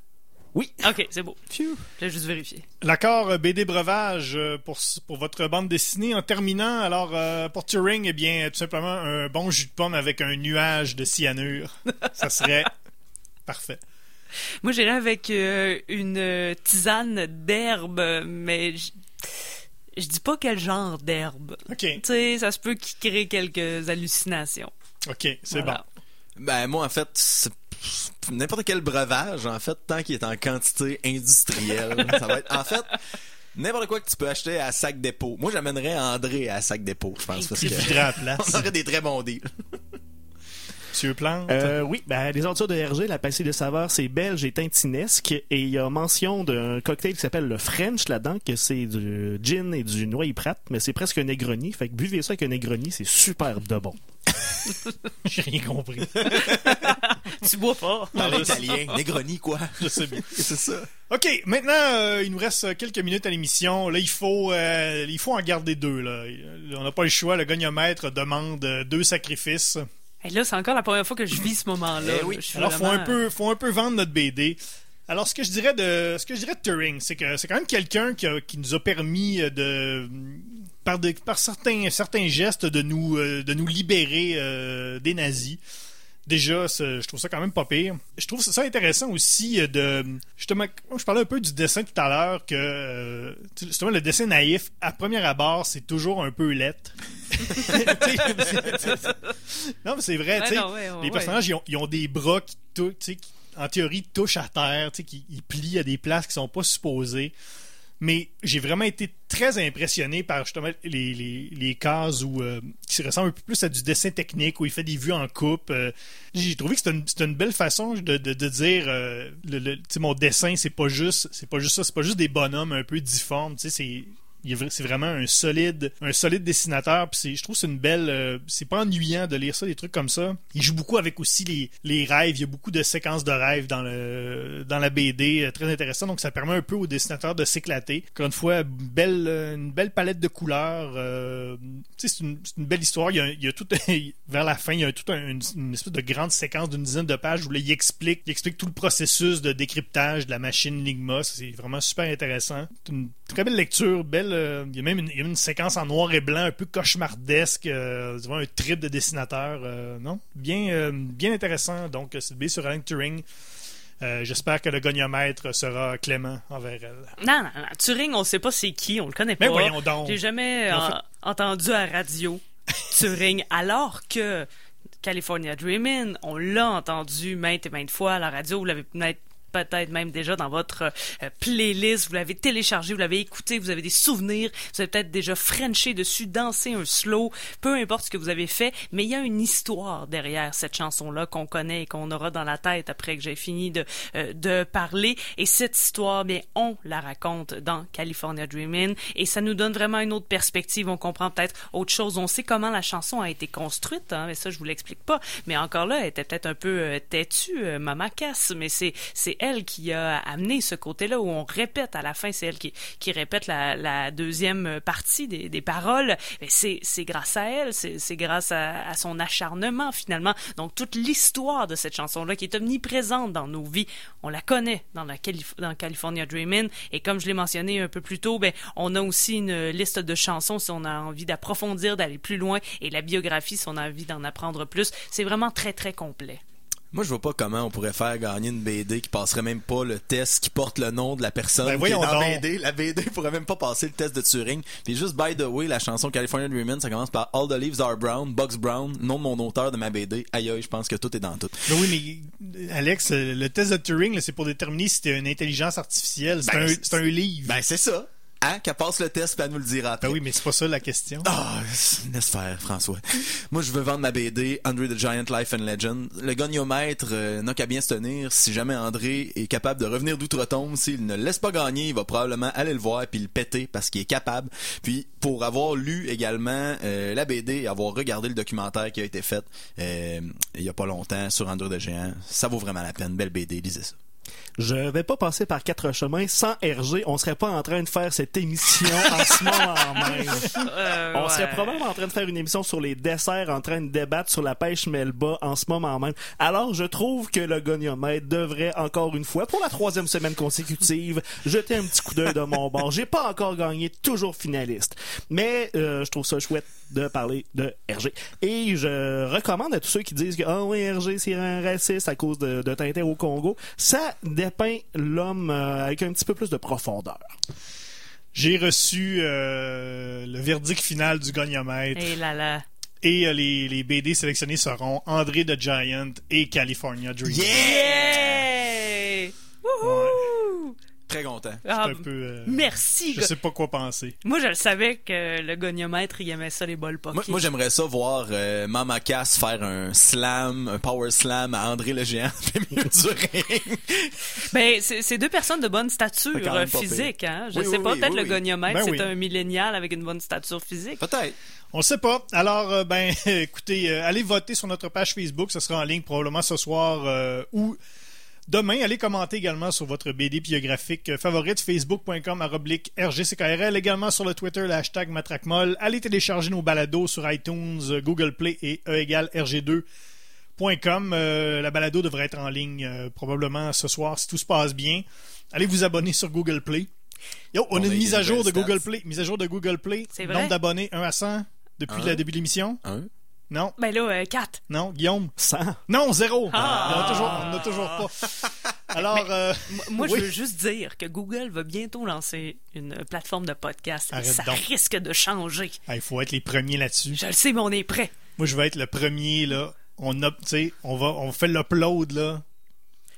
Oui.
OK, c'est beau. Je vais juste vérifier.
L'accord euh, BD Breuvage euh, pour, pour votre bande dessinée. En terminant, alors, euh, pour Turing, eh bien, tout simplement un bon jus de pomme avec un nuage de cyanure. Ça serait parfait.
Moi, j'irais avec euh, une tisane d'herbe, mais je, je dis pas quel genre d'herbe.
OK,
Tu sais, ça se peut qu'il crée quelques hallucinations.
OK, c'est
Voilà.
Ben, moi, en fait, c'est- n'importe quel breuvage, en fait, tant qu'il est en quantité industrielle, ça va être, en fait, n'importe quoi que tu peux acheter à sac dépôt. Moi, j'amènerais André à sac dépôt, je pense, parce que
place?
on aurait des très bons deals.
Monsieur Plante?
Euh, oui, ben, les aventures de Hergé, la passée de saveur, c'est belge et tintinesque. Et il y a mention d'un cocktail qui s'appelle le French là-dedans, que c'est du gin et du noyer prat, mais c'est presque un Negroni. Fait que buvez ça avec un Negroni, c'est super de bon.
J'ai rien compris.
Tu bois pas.
Parler italien, Negroni, quoi.
Je sais bien.
C'est ça.
OK, maintenant, euh, il nous reste quelques minutes à l'émission. Là, il faut, euh, il faut en garder deux. Là. On n'a pas le choix. Le gagnomètre demande euh, deux sacrifices.
Et là, c'est encore la première fois que je vis ce moment-là.
Eh oui.
Alors, faut
vraiment-
un peu, faut un peu vendre notre BD. Alors, ce que je dirais de, ce que je dirais de Turing, c'est que c'est quand même quelqu'un qui, qui nous a permis euh, de, par, de- par certains, certains gestes, de nous, euh, de nous libérer euh, des nazis. Déjà, je trouve ça quand même pas pire. Je trouve ça intéressant aussi euh, de justement. Je parlais un peu du dessin tout à l'heure que euh, justement le dessin naïf à première abord c'est toujours un peu lettre. non mais c'est vrai.
Ouais,
tu sais,
non, ouais, ouais,
les personnages ils ont, ils ont des bras qui, qui, en théorie touchent à terre, tu sais, qui ils plient à des places qui sont pas supposées. Mais j'ai vraiment été très impressionné par justement les, les, les cases où euh, qui ressemblent un peu plus à du dessin technique où il fait des vues en coupe. euh. j'ai trouvé que c'était une, une belle façon de, de, dire euh, le, mon dessin c'est pas juste c'est pas juste ça c'est pas juste des bonhommes un peu difformes. C'est c'est vraiment un solide un solide dessinateur puis je trouve c'est une belle euh, c'est pas ennuyant de lire ça des trucs comme ça. Il joue beaucoup avec aussi les, les rêves. Il y a beaucoup de séquences de rêves dans la BD euh, très intéressant. Donc ça permet un peu aux dessinateurs de s'éclater. Encore une fois belle euh, une belle palette de couleurs c'est une, belle histoire. Y a, tout vers la fin il y a tout un- une, espèce de grande séquence d'une dizaine de pages où là, il explique il explique tout le processus de décryptage de la machine Ligma. C'est vraiment super intéressant très belle lecture belle euh, il y a même une, il y a une séquence en noir et blanc un peu cauchemardesque euh, un trip de dessinateur euh, non? Bien euh, bien intéressant donc c'est BD sur Alan Turing J'espère que le goniomètre sera clément envers elle.
Non, non, non. Turing, on sait pas c'est qui, on le connaît pas.
Mais voyons donc.
J'ai jamais
En fait-
entendu à radio Turing, alors que California Dreamin', on l'a entendu maintes et maintes fois à la radio. Vous l'avez peut-être peut-être même déjà dans votre euh, playlist. Vous l'avez téléchargé, vous l'avez écouté, vous avez des souvenirs, vous avez peut-être déjà frenché dessus, dansé un slow, peu importe ce que vous avez fait, mais il y a une histoire derrière cette chanson-là qu'on connaît et qu'on aura dans la tête après que j'ai fini de, euh, de parler. Et cette histoire, bien, on la raconte dans California Dreamin' et ça nous donne vraiment une autre perspective. On comprend peut-être autre chose. On sait comment la chanson a été construite, hein, mais ça, je vous l'explique pas. Mais encore là, elle était peut-être un peu euh, têtue, euh, Mama Cass, mais c'est, c'est elle qui a amené ce côté-là où on répète à la fin, c'est elle qui, répète la, deuxième partie des, paroles. C'est, grâce à elle, c'est, grâce à, son acharnement finalement. Donc toute l'histoire de cette chanson-là qui est omniprésente dans nos vies, on la connaît dans la dans California Dreamin' et comme je l'ai mentionné un peu plus tôt, ben on a aussi une liste de chansons si on a envie d'approfondir, d'aller plus loin et la biographie si on a envie d'en apprendre plus. C'est vraiment très très complet.
Moi, je vois pas comment on pourrait faire gagner une BD qui passerait même pas le test qui porte le nom de la personne
Ben,
qui est dans
donc.
BD. La BD pourrait même pas passer le test de Turing. Puis juste, by the way, la chanson California Dreamin', ça commence par All the leaves are brown, Bugs Brown, nom de mon auteur de ma BD. Aïe aïe, je pense que tout est dans tout.
Mais oui, mais Alex, euh, le test de Turing, c'est pour déterminer si t'es une intelligence artificielle. C'est
Ben,
un, un livre.
Ben, c'est ça. Hein? Qu'elle passe le test, puis elle nous le dira après.
Ben oui, mais c'est pas ça la question.
Ah, laisse faire, François. Moi, je veux vendre ma BD, André the Giant Life and Legend. Le goniomètre euh, n'a qu'à bien se tenir. Si jamais André est capable de revenir d'outre-tombe, s'il ne le laisse pas gagner, il va probablement aller le voir puis le péter parce qu'il est capable. Puis, pour avoir lu également euh, la BD et avoir regardé le documentaire qui a été fait euh, il y a pas longtemps sur André the Géant, ça vaut vraiment la peine. Belle BD, lisez ça.
Je vais pas passer par quatre chemins. Sans RG, on serait pas en train de faire cette émission en ce moment même.
Euh,
On
ouais.
serait probablement en train de faire une émission sur les desserts, en train de débattre sur la pêche Melba en ce moment même. Alors, je trouve que le goniomètre devrait encore une fois, pour la troisième semaine consécutive, jeter un petit coup d'œil de mon bord. J'ai pas encore gagné, toujours finaliste. Mais euh, je trouve ça chouette de parler de RG. Et je recommande à tous ceux qui disent que ah oui, RG c'est un raciste à cause de, de Tintin au Congo. Ça dépeint l'homme euh, avec un petit peu plus de profondeur.
J'ai reçu euh, le verdict final du
là là.
Et euh, les, les BD sélectionnés seront André the Giant et California Dream.
Yeah! Wouhou!
Très content.
Ah,
un peu. euh,
Merci.
Je sais pas quoi penser.
Moi, je le savais que le goniomètre, il aimait ça, les bols pockets.
Moi, moi, j'aimerais ça voir euh, Mama Cass faire un slam, un power slam à André le Géant.
Ben, c'est deux personnes de bonne stature physique, hein. Je
Oui,
sais
oui,
pas,
oui,
peut-être
oui,
le goniomètre,
Ben
c'est
oui.
un millénial avec une bonne stature physique.
Peut-être.
On sait pas. Alors, euh, ben, écoutez, euh, allez voter sur notre page Facebook. Ce sera en ligne probablement ce soir euh, ou demain. Allez commenter également sur votre BD biographique euh, favorite, facebook.com oblique RGCKRL. Également sur le Twitter, le hashtag MatraqueMolle. Allez télécharger nos balados sur iTunes, euh, Google Play et E égale RG2.com. Euh, la balado devrait être en ligne euh, probablement ce soir si tout se passe bien. Allez vous abonner sur Google Play. Yo, on
On
a une mise à jour de Google. Play. Mise à jour de Google Play.
C'est vrai?
Nombre d'abonnés 1 à 100 depuis
Un.
le début de l'émission. Non,
Ben là, euh, 4.
non, Guillaume.
Sans.
Non, zéro.
Ah.
On n'a toujours, pas. Alors, euh,
Moi,
Oui.
je veux juste dire que Google va bientôt lancer une plateforme de podcast. et
Arrête
ça
donc.
risque de changer.
il faut être les premiers là-dessus.
Je le sais, mais on est prêt.
Moi, je vais être le premier là. On a, tu sais, on va, on fait l'upload là.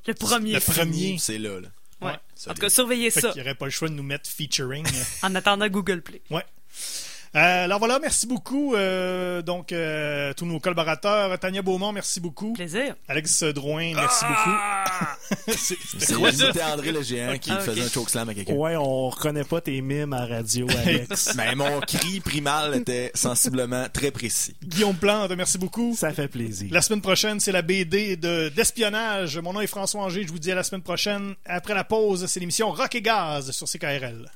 Le premier.
Le premier.
C'est là, là.
Ouais.
Ouais.
En tout cas, surveillez
Fait
ça
qu'il n'y aurait pas le choix de nous mettre featuring.
en attendant Google Play.
ouais. Euh, alors voilà, merci beaucoup. euh, donc, euh, tous nos collaborateurs. Tania Beaumont, merci beaucoup.
Plaisir.
Alex Drouin, merci beaucoup. Quoi ça?
C'était André le Géant qui
Ah,
faisait un chokeslam à quelqu'un.
Ouais, on reconnaît pas tes mimes à radio, Alex.
Mais mon cri primal était sensiblement très précis.
Guillaume Plante, merci beaucoup.
Ça fait plaisir.
La semaine prochaine, c'est la BD de d'espionnage. Mon nom est François Angers. Je vous dis à la semaine prochaine. Après la pause, c'est l'émission Rock et Gaz sur CKRL.